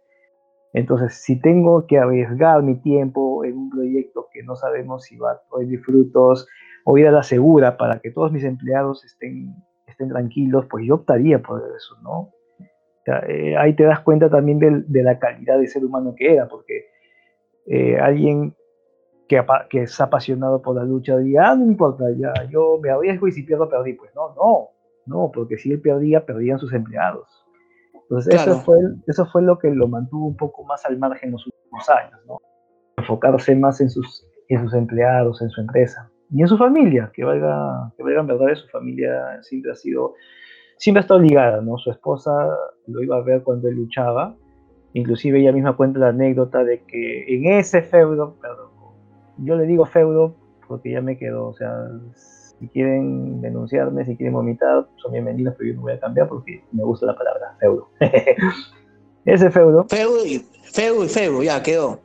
Entonces, si tengo que arriesgar mi tiempo en un proyecto que no sabemos si va a rendir frutos o ir a la segura para que todos mis empleados estén, estén tranquilos, pues yo optaría por eso, ¿no? Eh, ahí te das cuenta también de, la calidad de ser humano que era, porque eh, alguien que, que, es apasionado por la lucha diría, ah, no importa, ya, yo me arriesgo y si pierdo, perdí. Pues no, no, no, porque si él perdía, perdían sus empleados. Entonces, eso, fue, eso fue lo que lo mantuvo un poco más al margen en los últimos años, ¿no? Enfocarse más en sus, en sus empleados, en su empresa y en su familia, que valga, que valga en verdad, su familia siempre ha sido, siempre ha estado ligada, ¿no? Su esposa lo iba a ver cuando él luchaba, inclusive ella misma cuenta la anécdota de que en ese feudo, perdón, yo le digo feudo porque ya me quedo, o sea, si quieren denunciarme, si quieren vomitar, son bienvenidos, pero yo no voy a cambiar porque me gusta la palabra feudo. ese feudo. Feudo y feudo, y feudo ya quedó.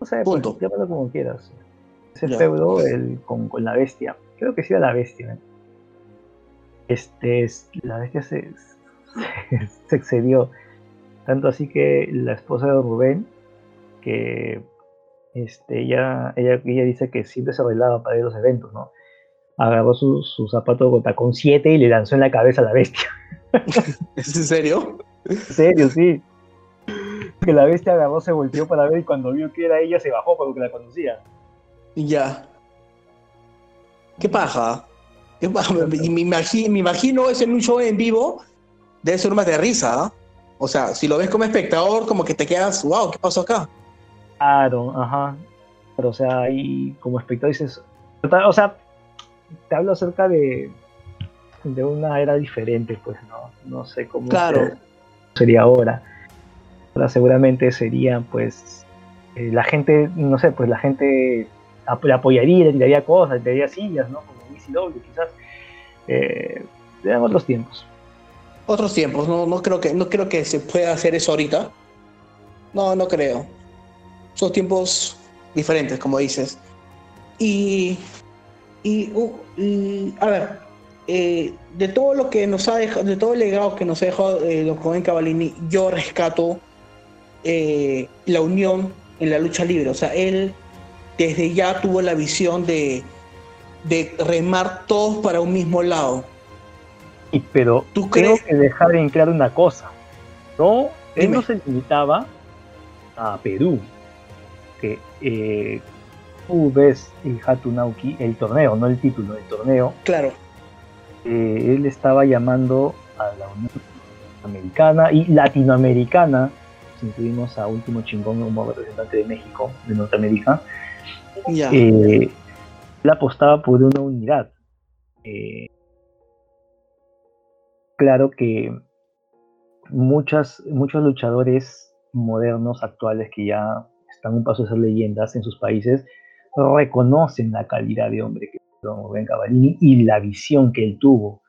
No sé, pues, Punto. llámalo como quieras. Ese feudo el, con, con, la bestia. Creo que sí era la bestia. ¿eh? Este, la bestia se, se excedió. Tanto así que la esposa de Rubén, que este, ella, ella, ella dice que siempre se arreglaba para ir a los eventos, ¿no? Agarró su, su zapato con tacón 7 y le lanzó en la cabeza a la bestia. ¿Es en serio? En serio, sí. Que la bestia agarró, se volteó para ver y cuando vio que era ella se bajó porque la conocía. Ya. ¿Qué paja? ¿Qué paja? Me, imagino, me imagino eso en un show en vivo, debe ser más de risa. ¿ah? O sea, si lo ves como espectador, como que te quedas, wow, ¿qué pasó acá? Claro, ajá. Pero, o sea, ahí como espectador dices, o sea, te hablo acerca de, de una era diferente, pues, ¿no? No sé cómo sería ahora. Ahora seguramente sería, pues, eh, la gente, no sé, pues la gente apoyaría, le tiraría cosas, le tiraría sillas, ¿no? Como WCW, quizás. Eh, otros tiempos. Otros tiempos, no, no, creo que, no creo que se pueda hacer eso ahorita. No, no creo son tiempos diferentes, como dices. Y, y, uh, a ver, eh, de todo lo que nos ha dejado, de todo el legado que nos ha dejado eh, Don Joven Cavallini, yo rescato eh, la unión en la lucha libre. O sea, él desde ya tuvo la visión de, de remar todos para un mismo lado. Y pero ¿Tú tengo que dejar en claro una cosa. No, él no se limitaba a Perú que eh, tú ves el Hatunauki, el torneo, no el título, el torneo. Claro. Eh, él estaba llamando a la Unión Americana y Latinoamericana, si incluimos a Último Chingón como representante de México, de Norteamérica, ya. Eh, él apostaba por una unidad. Eh, claro que muchas, muchos luchadores modernos, actuales, que ya están un paso de ser leyendas en sus países, reconocen la calidad de hombre que Don Rubén Cavallini y la visión que él tuvo.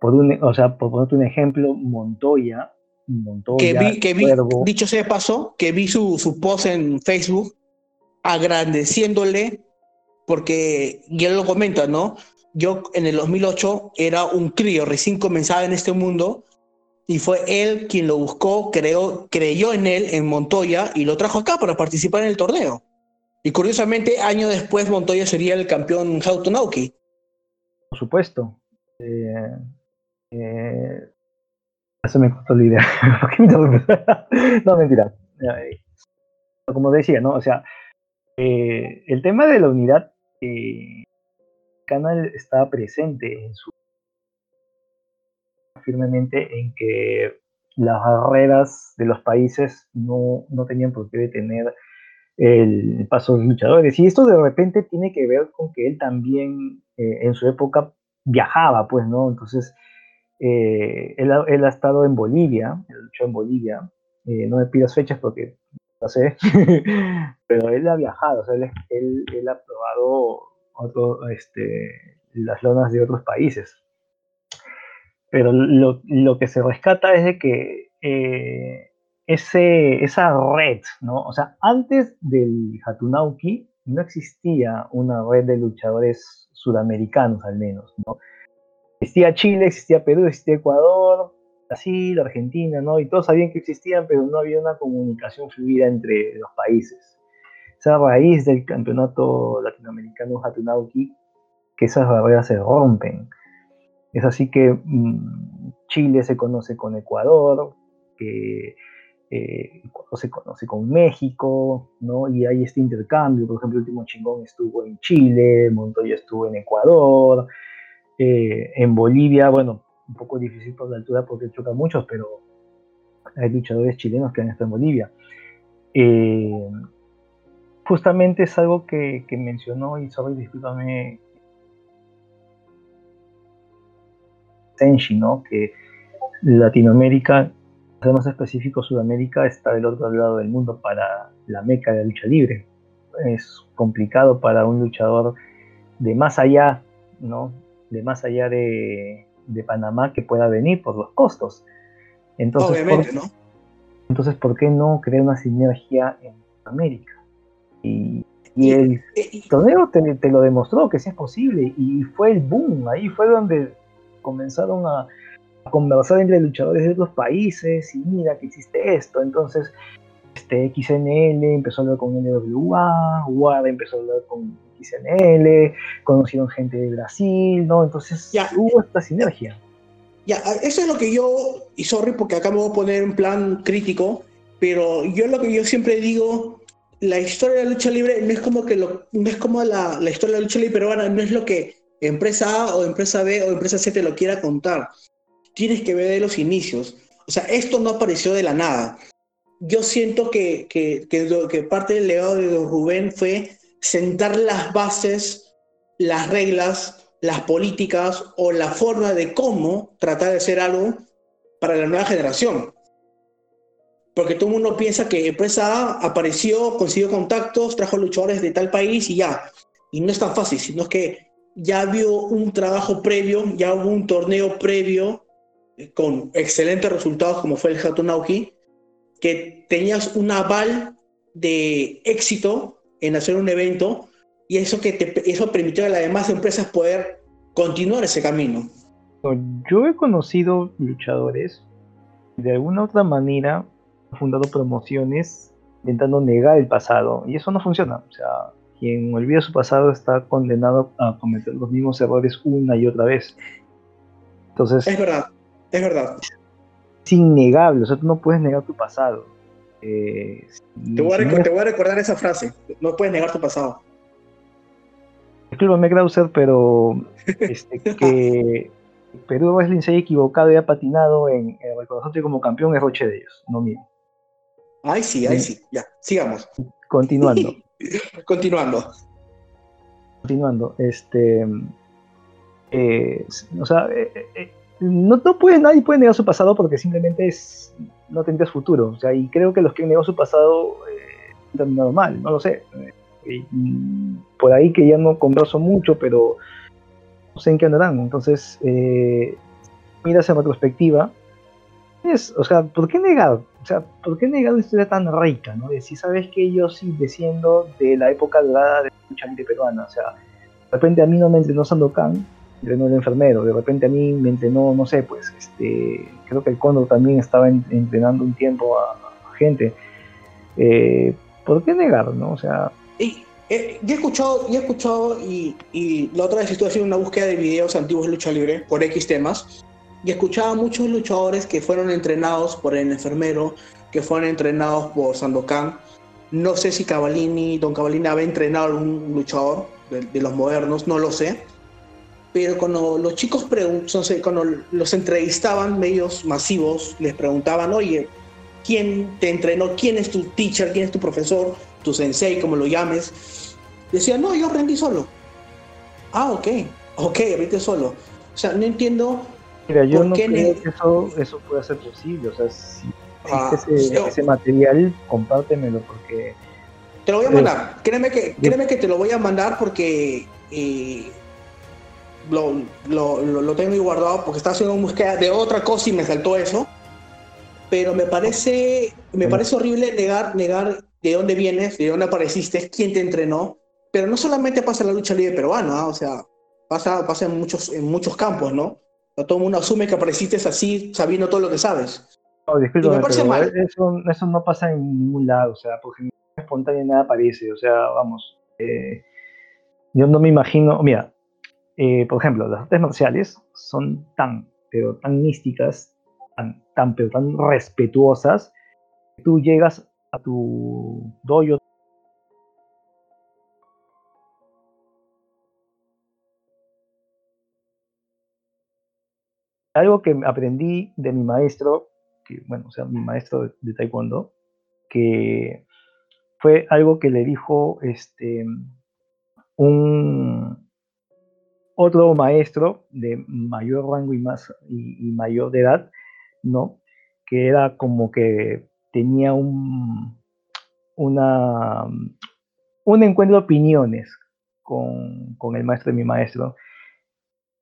Por un, o sea, por ponerte un ejemplo, Montoya, Montoya que vi, que vi dicho sea de paso, que vi su, su post en Facebook agradeciéndole, porque ya lo comenta, ¿no? Yo en el 2008 era un crío, recién comenzaba en este mundo, y fue él quien lo buscó, creó, creyó en él, en Montoya, y lo trajo acá para participar en el torneo. Y curiosamente, años después, Montoya sería el campeón Hautonauki. Por supuesto. Eh, eh, eso me costó la idea. no, mentira. Eh, como decía, ¿no? O sea, eh, el tema de la unidad, eh, Canal estaba presente en su firmemente en que las barreras de los países no, no tenían por qué detener el paso de los luchadores. Y esto de repente tiene que ver con que él también eh, en su época viajaba, pues, ¿no? Entonces, eh, él, ha estado en Bolivia, él luchó en Bolivia, eh, no me pidas fechas porque no sé, pero él ha viajado, o sea, él, él, ha probado este, las lonas de otros países. Pero lo, que se rescata es de que eh, esa red, ¿no? O sea, antes del Hatunauki no existía una red de luchadores sudamericanos al menos, ¿no? Existía Chile, existía Perú, existía Ecuador, Brasil, Argentina, ¿no? Y todos sabían que existían, pero no había una comunicación fluida entre los países. Esa raíz del campeonato latinoamericano Hatunauki, que esas barreras se rompen. Es así que mm, Chile se conoce con Ecuador, que eh, se conoce con México, ¿no? Y hay este intercambio, por ejemplo, el último chingón estuvo en Chile, Montoya estuvo en Ecuador, eh, en Bolivia, bueno, un poco difícil por la altura porque choca muchos, pero hay luchadores chilenos que han estado en Bolivia. Eh, justamente es algo que, mencionó, y sobre discúlpame, Senshi, ¿no? Que Latinoamérica, más específico, Sudamérica está del otro lado del mundo para la meca de la lucha libre. Es complicado para un luchador de más allá, ¿no? De más allá de, de Panamá que pueda venir por los costos. Entonces, Obviamente, ¿no? Entonces, ¿por qué no crear una sinergia en América? Y, el torneo te, lo demostró que sí es posible y fue el boom, ahí fue donde comenzaron a, conversar entre luchadores de otros países y mira que existe esto, entonces este XNL empezó a hablar con NWA, WAD empezó a hablar con XNL, conocieron gente de Brasil, ¿no? Entonces ya, hubo esta sinergia. Ya, eso es lo que yo, y sorry porque acá me voy a poner en plan crítico, pero yo lo que yo siempre digo, la historia de la lucha libre no es como que lo, no es como la, la historia de la lucha libre peruana, no es lo que empresa A o empresa B o empresa C te lo quiera contar. Tienes que ver de los inicios. O sea, esto no apareció de la nada. Yo siento que, que, parte del legado de Rubén fue sentar las bases, las reglas, las políticas o la forma de cómo tratar de hacer algo para la nueva generación. Porque todo el mundo piensa que empresa A apareció, consiguió contactos, trajo luchadores de tal país y ya. Y no es tan fácil, sino que ya vio un trabajo previo, ya hubo un torneo previo eh, con excelentes resultados como fue el Hatunauki, que tenías un aval de éxito en hacer un evento y eso, que te, eso permitió a las demás empresas poder continuar ese camino. Yo he conocido luchadores de alguna otra manera han fundado promociones intentando negar el pasado y eso no funciona. O sea, quien olvida su pasado está condenado a cometer los mismos errores una y otra vez. Entonces, es verdad, es verdad. Es innegable, o sea, tú no puedes negar tu pasado. Eh, te, voy a recordar esa frase, no puedes negar tu pasado. Disculpame, Krauser, pero este, que Perú Wrestling se haya equivocado y ha patinado en el reconocimiento como campeón es roche de ellos, no mío. Ay, sí, ay, sí, ya, sigamos. Continuando. Continuando. Continuando, este. Eh, o sea, eh, eh, no, no puede, nadie puede negar su pasado porque simplemente es, no tendrías futuro. O sea, y creo que los que han su pasado han terminado mal, no lo sé. por ahí que ya no converso mucho, pero no sé en qué andarán. Entonces, eh, miras en retrospectiva, es, o sea, ¿por qué negar? O sea, ¿por qué negar una historia tan rica? ¿no? De si sabes que yo sí desciendo de la época dorada de la lucha libre peruana. O sea, de repente a mí no me entrenó Sandokan, entrenó el enfermero. De repente a mí me entrenó, no sé, pues, este, creo que el Cóndor también estaba entrenando un tiempo a, gente. Eh, ¿Por qué negar, no? O sea... Y, eh, yo he escuchado, he escuchado y, y, la otra vez estuve haciendo una búsqueda de videos antiguos de lucha libre por X temas y escuchaba muchos luchadores que fueron entrenados por el enfermero, que fueron entrenados por Sandokan. No sé si Cavallini, Don Cavallini había entrenado a algún luchador de, de los modernos, no lo sé pero cuando los chicos cuando los entrevistaban, medios masivos, les preguntaban, oye, ¿quién te entrenó? ¿Quién es tu teacher? ¿Quién es tu profesor? Tu sensei, como lo llames. Decían, no, yo aprendí solo. Ah, ok, ok, aprendí solo. O sea, no entiendo. Mira, yo no creo que eso, eso pueda ser posible. O sea, si ah, ese, material, compártemelo porque. Te lo voy a mandar. Créeme que, créeme que te lo voy a mandar porque eh, lo, lo, lo, tengo ahí guardado porque estaba haciendo una búsqueda de otra cosa y me saltó eso. pero me parece, me parece horrible negar, negar de dónde vienes, de dónde apareciste, quién te entrenó, pero no solamente pasa en la lucha libre peruana, ¿ah? o sea, pasa, pasa en, muchos, en muchos campos, ¿no? Todo el mundo asume que apareciste así, sabiendo todo lo que sabes. No, disculpa, Eso, eso, no pasa en ningún lado, o sea, porque espontánea nada aparece, o sea, vamos, eh, yo no me imagino, mira, eh, por ejemplo, las artes marciales son tan, pero tan místicas, tan, tan, pero tan respetuosas, que tú llegas a tu dojo algo que aprendí de mi maestro, bueno, o sea, mi maestro de, taekwondo, que fue algo que le dijo este un otro maestro de mayor rango y más y, mayor de edad, ¿no? Que era como que tenía un una un encuentro de opiniones con, con el maestro de mi maestro.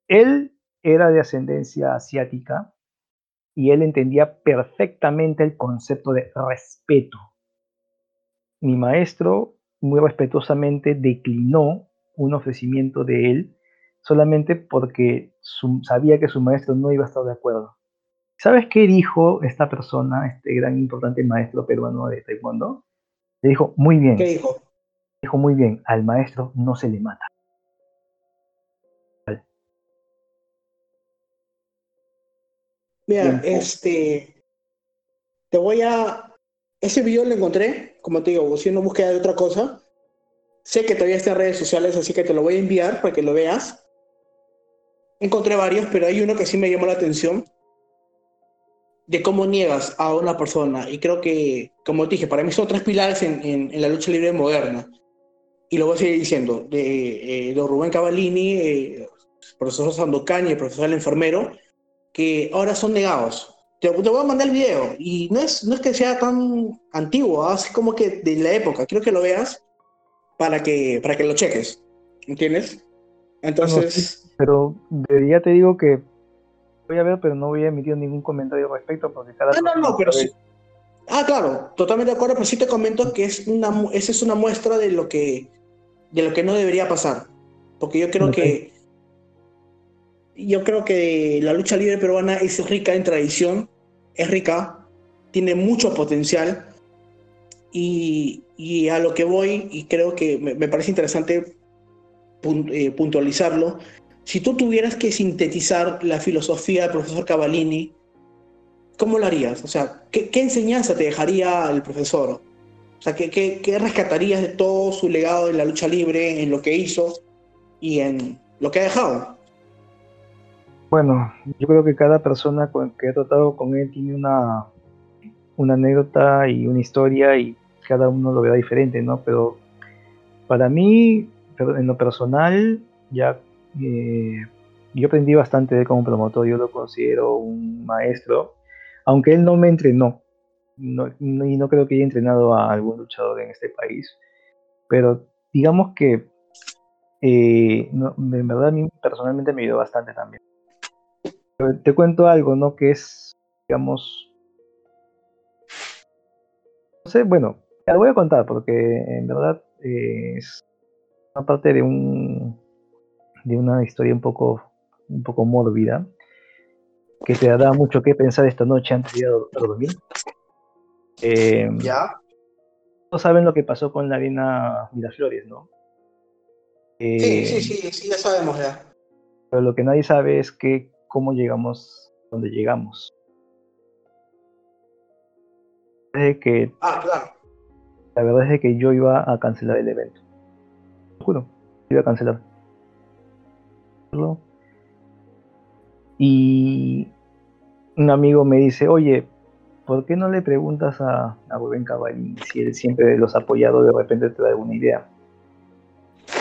Él era de ascendencia asiática y él entendía perfectamente el concepto de respeto. Mi maestro muy respetuosamente declinó un ofrecimiento de él solamente porque sabía que su maestro no iba a estar de acuerdo. ¿Sabes qué dijo esta persona, este gran importante maestro peruano de Taekwondo? Le dijo, muy bien. ¿Qué dijo? Dijo, muy bien, al maestro no se le mata. Mira, este, te voy a, ese video lo encontré, como te digo, haciendo búsqueda de otra cosa. Sé que todavía está en redes sociales, así que te lo voy a enviar para que lo veas. Encontré varios, pero hay uno que sí me llamó la atención de cómo niegas a una persona. Y creo que, como te dije, para mí son tres pilares en, en, la lucha libre moderna. Y lo voy a seguir diciendo. De, eh, Rubén Cavallini, eh, profesor Sandocaña y profesor el enfermero, que ahora son negados. Te, voy a mandar el video y no es, no es que sea tan antiguo, ¿ah? es como que de la época. Quiero que lo veas para que, para que lo cheques. ¿Entiendes? Entonces. pero ya te digo que voy a ver, pero no voy a emitir ningún comentario al respecto porque cada. No, no, no, pero sí. Ah, claro, totalmente de acuerdo, pero sí te comento que es una, esa es una muestra de lo que, de lo que no debería pasar. Porque yo creo que yo creo que la lucha libre peruana es rica en tradición, es rica, tiene mucho potencial y, a lo que voy, y creo que me, parece interesante eh, puntualizarlo, si tú tuvieras que sintetizar la filosofía del profesor Cavallini, ¿cómo lo harías? O sea, ¿qué, enseñanza te dejaría el profesor? O sea, ¿qué, qué rescatarías de todo su legado de la lucha libre, en lo que hizo y en lo que ha dejado? Bueno, yo creo que cada persona que ha tratado con él tiene una, una anécdota y una historia y cada uno lo verá diferente, ¿no? Pero para mí, en lo personal, ya eh, yo aprendí bastante de él como promotor, yo lo considero un maestro, aunque él no me entrenó, no, y no creo que haya entrenado a algún luchador en este país, pero digamos que eh, en verdad a mí personalmente me ayudó bastante también te cuento algo, ¿no? Que es, digamos, no sé, bueno, lo voy a contar porque en verdad eh, es una parte de un de una historia un poco un poco mórbida que te da mucho que pensar esta noche antes de ir a dormir. Eh, ya. No saben lo que pasó con la arena Miraflores, ¿no? sí, sí, sí, sí, ya sabemos ya. Pero lo que nadie sabe es que cómo llegamos donde llegamos. que, ah, claro. La verdad es que yo iba a cancelar el evento. Juro, iba a cancelar. Y un amigo me dice, oye, ¿por qué no le preguntas a, a Rubén Cavallini si él siempre los ha apoyado, de repente te da alguna idea?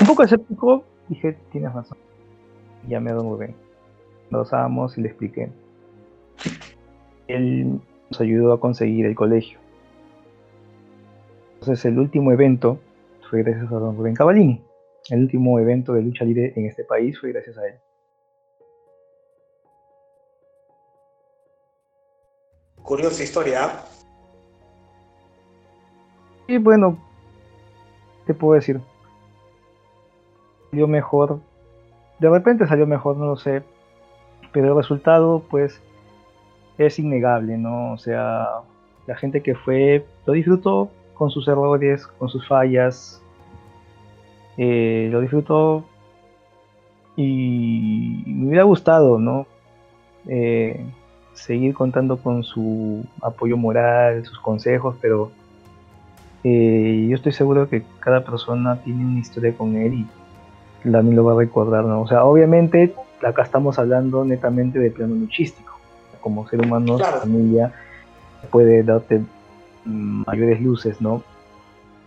Un poco escéptico, dije, tienes razón. Y llamé a don Rubén nos y le expliqué. Él nos ayudó a conseguir el colegio. Entonces el último evento fue gracias a don Rubén Cavallini. El último evento de lucha libre en este país fue gracias a él. Curiosa historia. Y bueno, ¿qué puedo decir? Salió mejor. De repente salió mejor, no lo sé. Pero el resultado, pues, es innegable, ¿no? O sea, la gente que fue lo disfrutó con sus errores, con sus fallas. Eh, lo disfrutó y me hubiera gustado, ¿no? Eh, seguir contando con su apoyo moral, sus consejos, pero eh, yo estoy seguro que cada persona tiene una historia con él y también lo va a recordar, ¿no? O sea, obviamente acá estamos hablando netamente de plano luchístico. Como ser humano, familia puede darte mayores luces, ¿no?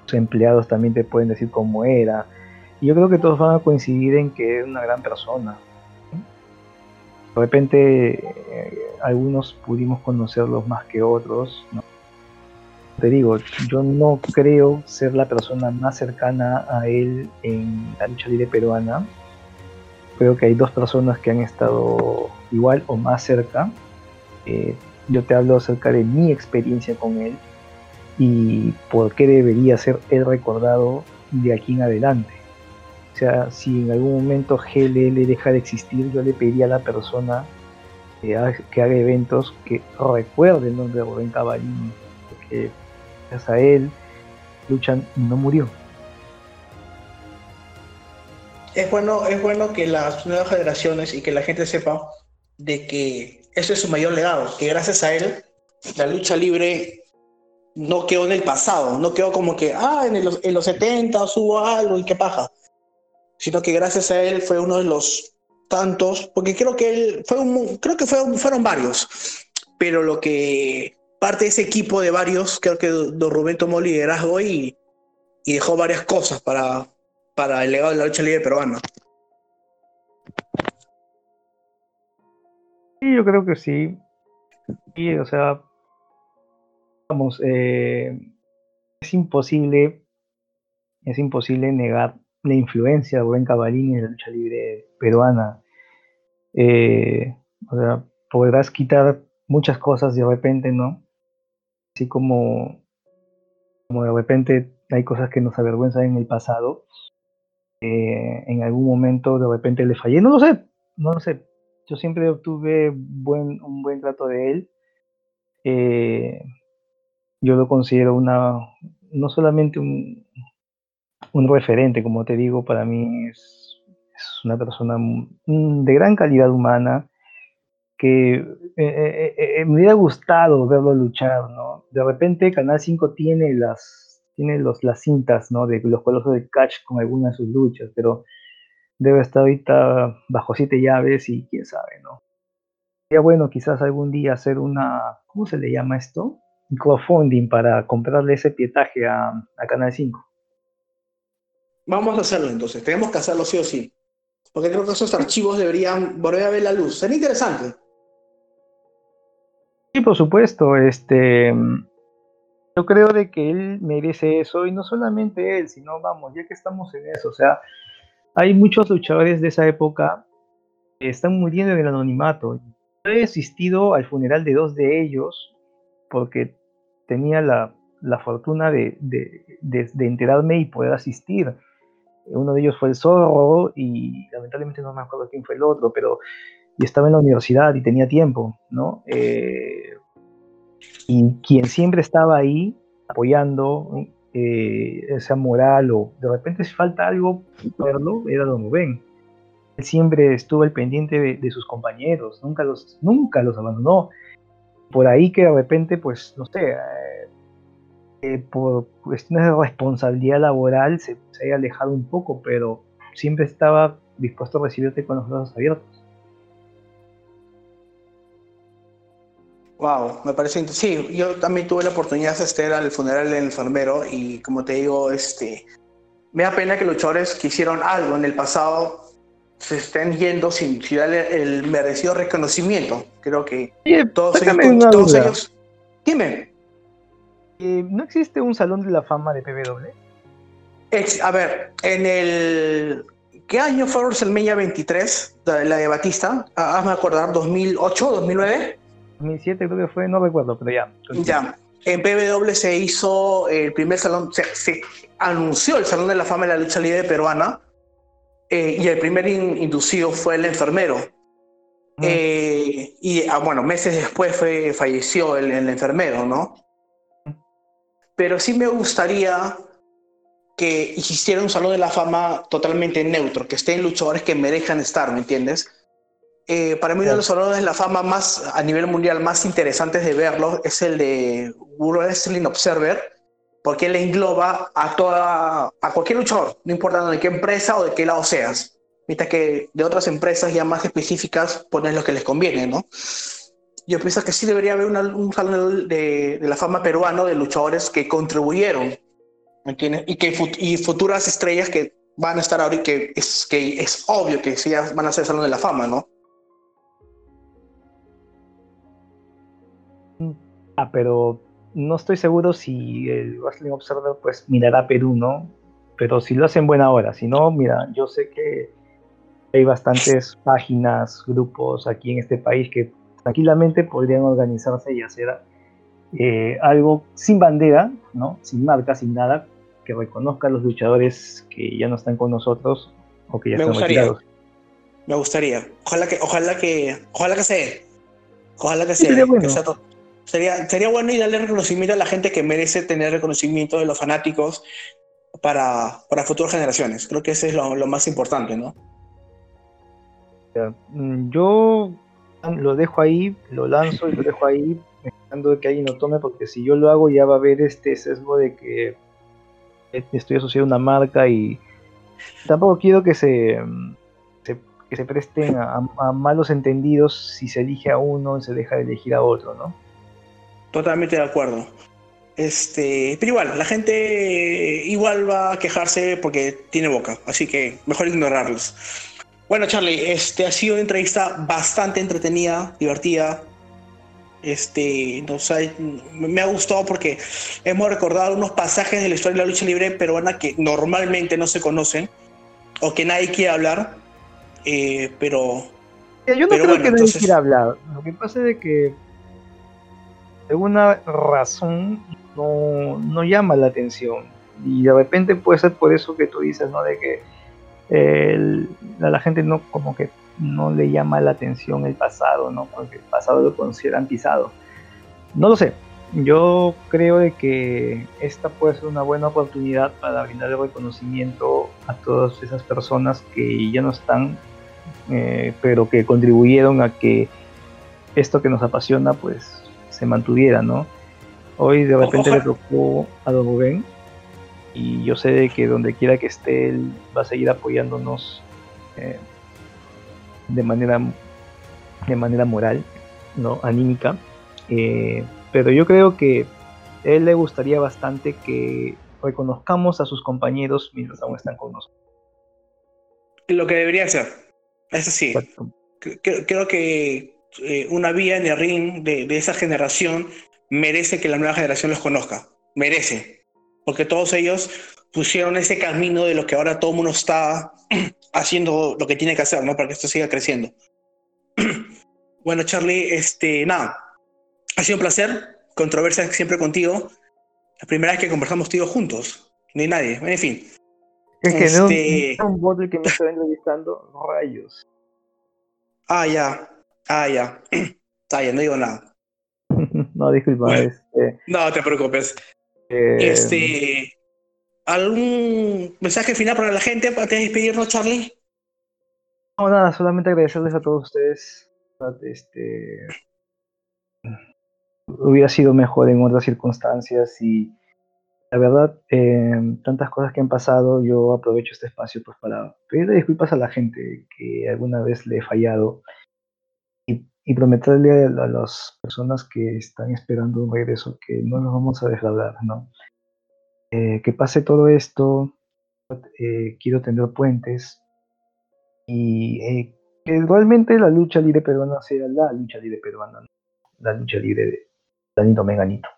Los empleados también te pueden decir cómo era. Y yo creo que todos van a coincidir en que es una gran persona. De repente, eh, algunos pudimos conocerlos más que otros, ¿no? te digo, yo no creo ser la persona más cercana a él en la lucha libre peruana. Creo que hay dos personas que han estado igual o más cerca. Eh, yo te hablo acerca de mi experiencia con él y por qué debería ser él recordado de aquí en adelante. O sea, si en algún momento GLL deja de existir, yo le pediría a la persona que haga, eventos que recuerde el nombre de Rubén porque gracias a él, Luchan no murió. Es bueno, es bueno que las nuevas generaciones y que la gente sepa de que ese es su mayor legado, que gracias a él la lucha libre no quedó en el pasado, no quedó como que, ah, en los, en los 70 hubo algo y qué paja, sino que gracias a él fue uno de los tantos, porque creo que él fue un, creo que fue, fueron varios, pero lo que parte de ese equipo de varios, creo que don Rubén tomó liderazgo y, y dejó varias cosas para, para el legado de la lucha libre peruana. Sí, yo creo que sí. Y, o sea, vamos, eh, es imposible, es imposible negar la influencia de Rubén Cavallini en la lucha libre peruana. Eh, o sea, podrás quitar muchas cosas de repente, ¿no? así como, como de repente hay cosas que nos avergüenzan en el pasado, eh, en algún momento de repente le fallé, no lo sé, no lo sé. Yo siempre obtuve buen, un buen trato de él. Eh, yo lo considero una, no solamente un, un referente, como te digo, para mí es, es una persona de gran calidad humana, que eh, eh, eh, me hubiera gustado verlo luchar, ¿no? De repente Canal 5 tiene las, tiene los, las cintas, ¿no? De los colosos de Catch con algunas de sus luchas, pero debe estar ahorita bajo siete llaves y quién sabe, ¿no? Sería bueno quizás algún día hacer una, ¿cómo se le llama esto? Un crowdfunding para comprarle ese pietaje a, a Canal 5. Vamos a hacerlo entonces, tenemos que hacerlo sí o sí. Porque creo que esos archivos deberían volver a ver la luz. Sería interesante. Sí, por supuesto. Este, yo creo de que él merece eso y no solamente él, sino vamos, ya que estamos en eso, o sea, hay muchos luchadores de esa época que están muriendo en el anonimato. Yo he asistido al funeral de dos de ellos porque tenía la, fortuna de, de, enterarme y poder asistir. Uno de ellos fue el zorro y lamentablemente no me acuerdo quién fue el otro, pero y estaba en la universidad y tenía tiempo, ¿no? Eh, y quien siempre estaba ahí apoyando eh, esa moral o de repente si falta algo, verlo, era Don Rubén. Él siempre estuvo al pendiente de, sus compañeros, nunca los, nunca los abandonó. Por ahí que de repente, pues, no sé, eh, por cuestiones de responsabilidad laboral se haya alejado un poco, pero siempre estaba dispuesto a recibirte con los brazos abiertos. Wow, me parece sí, yo también tuve la oportunidad de asistir al funeral del enfermero y como te digo, este, me da pena que los luchadores que hicieron algo en el pasado se estén yendo sin, darle el merecido reconocimiento. Creo que todos, ellos, todos ellos, Dime. Eh, ¿No existe un salón de la fama de PW? a ver, en el ¿Qué año fue WrestleMania 23? La de Batista. Ah, hazme acordar, ¿2008, 2009? 2007 creo que fue, no recuerdo, pero ya. Ya. En PW se hizo el primer salón, se, anunció el Salón de la Fama de la Lucha Libre Peruana eh, y el primer inducido fue el enfermero. Eh, y ah, bueno, meses después fue, falleció el, el enfermero, ¿no? Pero sí me gustaría que hiciera un salón de la fama totalmente neutro, que estén luchadores que merezcan estar, ¿me entiendes? Eh, para mí uno de los salones de la fama más a nivel mundial más interesantes de verlo es el de World Wrestling Observer, porque él engloba a toda a cualquier luchador, no importa de qué empresa o de qué lado seas. Mientras que de otras empresas ya más específicas ponen lo que les conviene, ¿no? Yo pienso que sí debería haber un salón de, de la fama peruano de luchadores que contribuyeron y que y futuras estrellas que van a estar ahora y que es, que es obvio que sí van a ser Salón de la Fama, ¿no? Ah, pero no estoy seguro si el Wrestling Observer pues mirará a Perú, ¿no? Pero si lo hacen buena hora, si no, mira, yo sé que hay bastantes páginas, grupos aquí en este país que tranquilamente podrían organizarse y hacer eh, algo sin bandera, ¿no? Sin marca, sin nada, que reconozca a los luchadores que ya no están con nosotros o que ya Me están gustaría. retirados. Me gustaría. Ojalá que, ojalá que, ojalá que se Ojalá que Sí, sea. sería bueno. que sea to- sería, sería bueno y darle reconocimiento a la gente que merece tener reconocimiento de los fanáticos para, para futuras generaciones. Creo que ese es lo, más importante, ¿no? Mm, Yo lo dejo ahí, lo lanzo y lo dejo ahí, esperando que alguien lo tome, porque si yo lo hago ya va a haber este sesgo de que estoy asociado a una marca y tampoco quiero que se, mm, se- que se presten a, a malos entendidos si se elige a uno y se deja de elegir a otro, ¿no? Totalmente de acuerdo. Este, pero igual, la gente igual va a quejarse porque tiene boca, así que mejor ignorarlos. Bueno, Charlie, este ha sido una entrevista bastante entretenida, divertida. Este, no sé, me ha gustado porque hemos recordado unos pasajes de la historia de la lucha libre peruana que normalmente no se conocen o que nadie quiere hablar, eh, pero Yo no Pero creo bueno, que nadie entonces- quiera hablar. Lo que pasa es de que alguna razón no, no llama la atención. Y de repente puede ser por eso que tú dices, ¿no? De que la gente no como que no le llama la atención el pasado, ¿no? Porque el pasado lo consideran pisado. No lo sé. Yo creo de que esta puede ser una buena oportunidad para brindar el reconocimiento a todas esas personas que ya no están eh, pero que contribuyeron a que esto que nos apasiona pues se mantuviera, ¿no? Hoy de repente Ojalá. le tocó a Don Rubén y yo sé de que donde quiera que esté él va a seguir apoyándonos eh, de manera de manera moral, no anímica, Eh, pero yo creo que a él le gustaría bastante que reconozcamos a sus compañeros mientras aún están con nosotros. lo que debería ser. Eso sí. cre- cre- creo que eh, una vía en el ring de, de esa generación merece que la nueva generación los conozca. Merece. Porque todos ellos pusieron ese camino de lo que ahora todo el mundo está haciendo lo que tiene que hacer, ¿no? Para que esto siga creciendo. bueno, Charlie, este, nada. Ha sido un placer. Controversia siempre contigo. La primera vez que conversamos contigo juntos. Hay nadie. En fin. Es que no, Este- no un bot el que me está entrevistando, rayos. Ah, ya. Ah, ya. Ah, ya, no digo nada. no, disculpa, Bueno. este, No te preocupes. eh, Este, ¿Algún mensaje final para la gente antes de despedirnos, Charlie? no, nada, solamente agradecerles a todos ustedes. Este, hubiera sido mejor en otras circunstancias y la verdad, eh, tantas cosas que han pasado, yo aprovecho este espacio pues para pedirle disculpas a la gente que alguna vez le he fallado y, prometerle a, a las personas que están esperando un regreso que no nos vamos a defraudar, ¿no? Eh, que pase todo esto, eh, quiero tender puentes y eh, que realmente la lucha libre peruana sea la lucha libre peruana, ¿no? la lucha libre de Danito Menganito.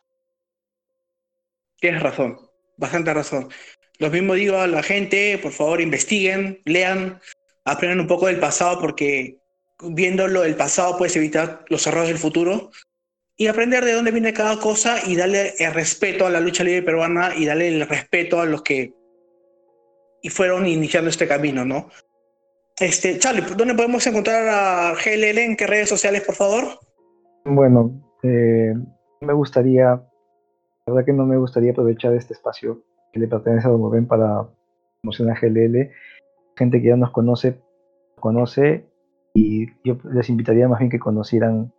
Tienes razón, bastante razón. Lo mismo digo a la gente, por favor, investiguen, lean, aprendan un poco del pasado porque viéndolo del pasado puedes evitar los errores del futuro. y aprender de dónde viene cada cosa y darle el respeto a la lucha libre peruana y darle el respeto a los que y fueron iniciando este camino, ¿no? Este, Charlie, ¿dónde podemos encontrar a GLL? ¿En qué redes sociales, por favor? Bueno, eh, me gustaría, la verdad que no me gustaría aprovechar este espacio que le pertenece a Don Rubén para promocionar GLL. Gente que ya nos conoce, conoce, y yo les invitaría más bien que conocieran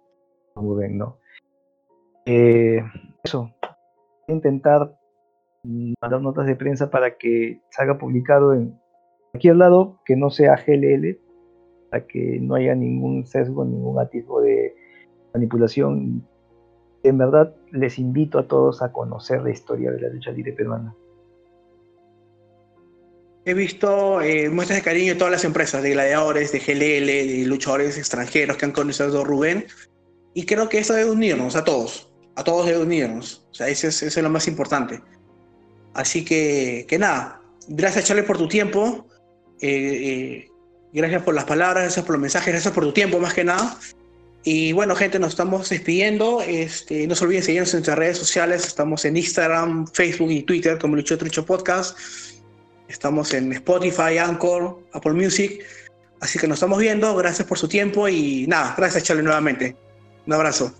Don Rubén, ¿no? Eh, eso, intentar mandar notas de prensa para que salga publicado en cualquier lado que no sea GLL, para que no haya ningún sesgo, ningún atisbo de manipulación. En verdad, les invito a todos a conocer la historia de la lucha libre peruana. He visto eh, muestras de cariño de todas las empresas, de gladiadores, de GLL, de luchadores extranjeros que han conocido a Rubén. Y creo que eso debe unirnos a todos. A todos debe unirnos. O sea, eso es, lo más importante. Así que, que nada, gracias Charlie por tu tiempo, eh, eh, gracias por las palabras, gracias por los mensajes, gracias por tu tiempo más que nada. Y bueno, gente, nos estamos despidiendo. Este, no se olviden seguirnos en nuestras redes sociales. Estamos en Instagram, Facebook y Twitter como Lucho Trucho Podcast. Estamos en Spotify, Anchor, Apple Music. Así que nos estamos viendo. Gracias por su tiempo y nada, gracias Charlie nuevamente. Un abrazo.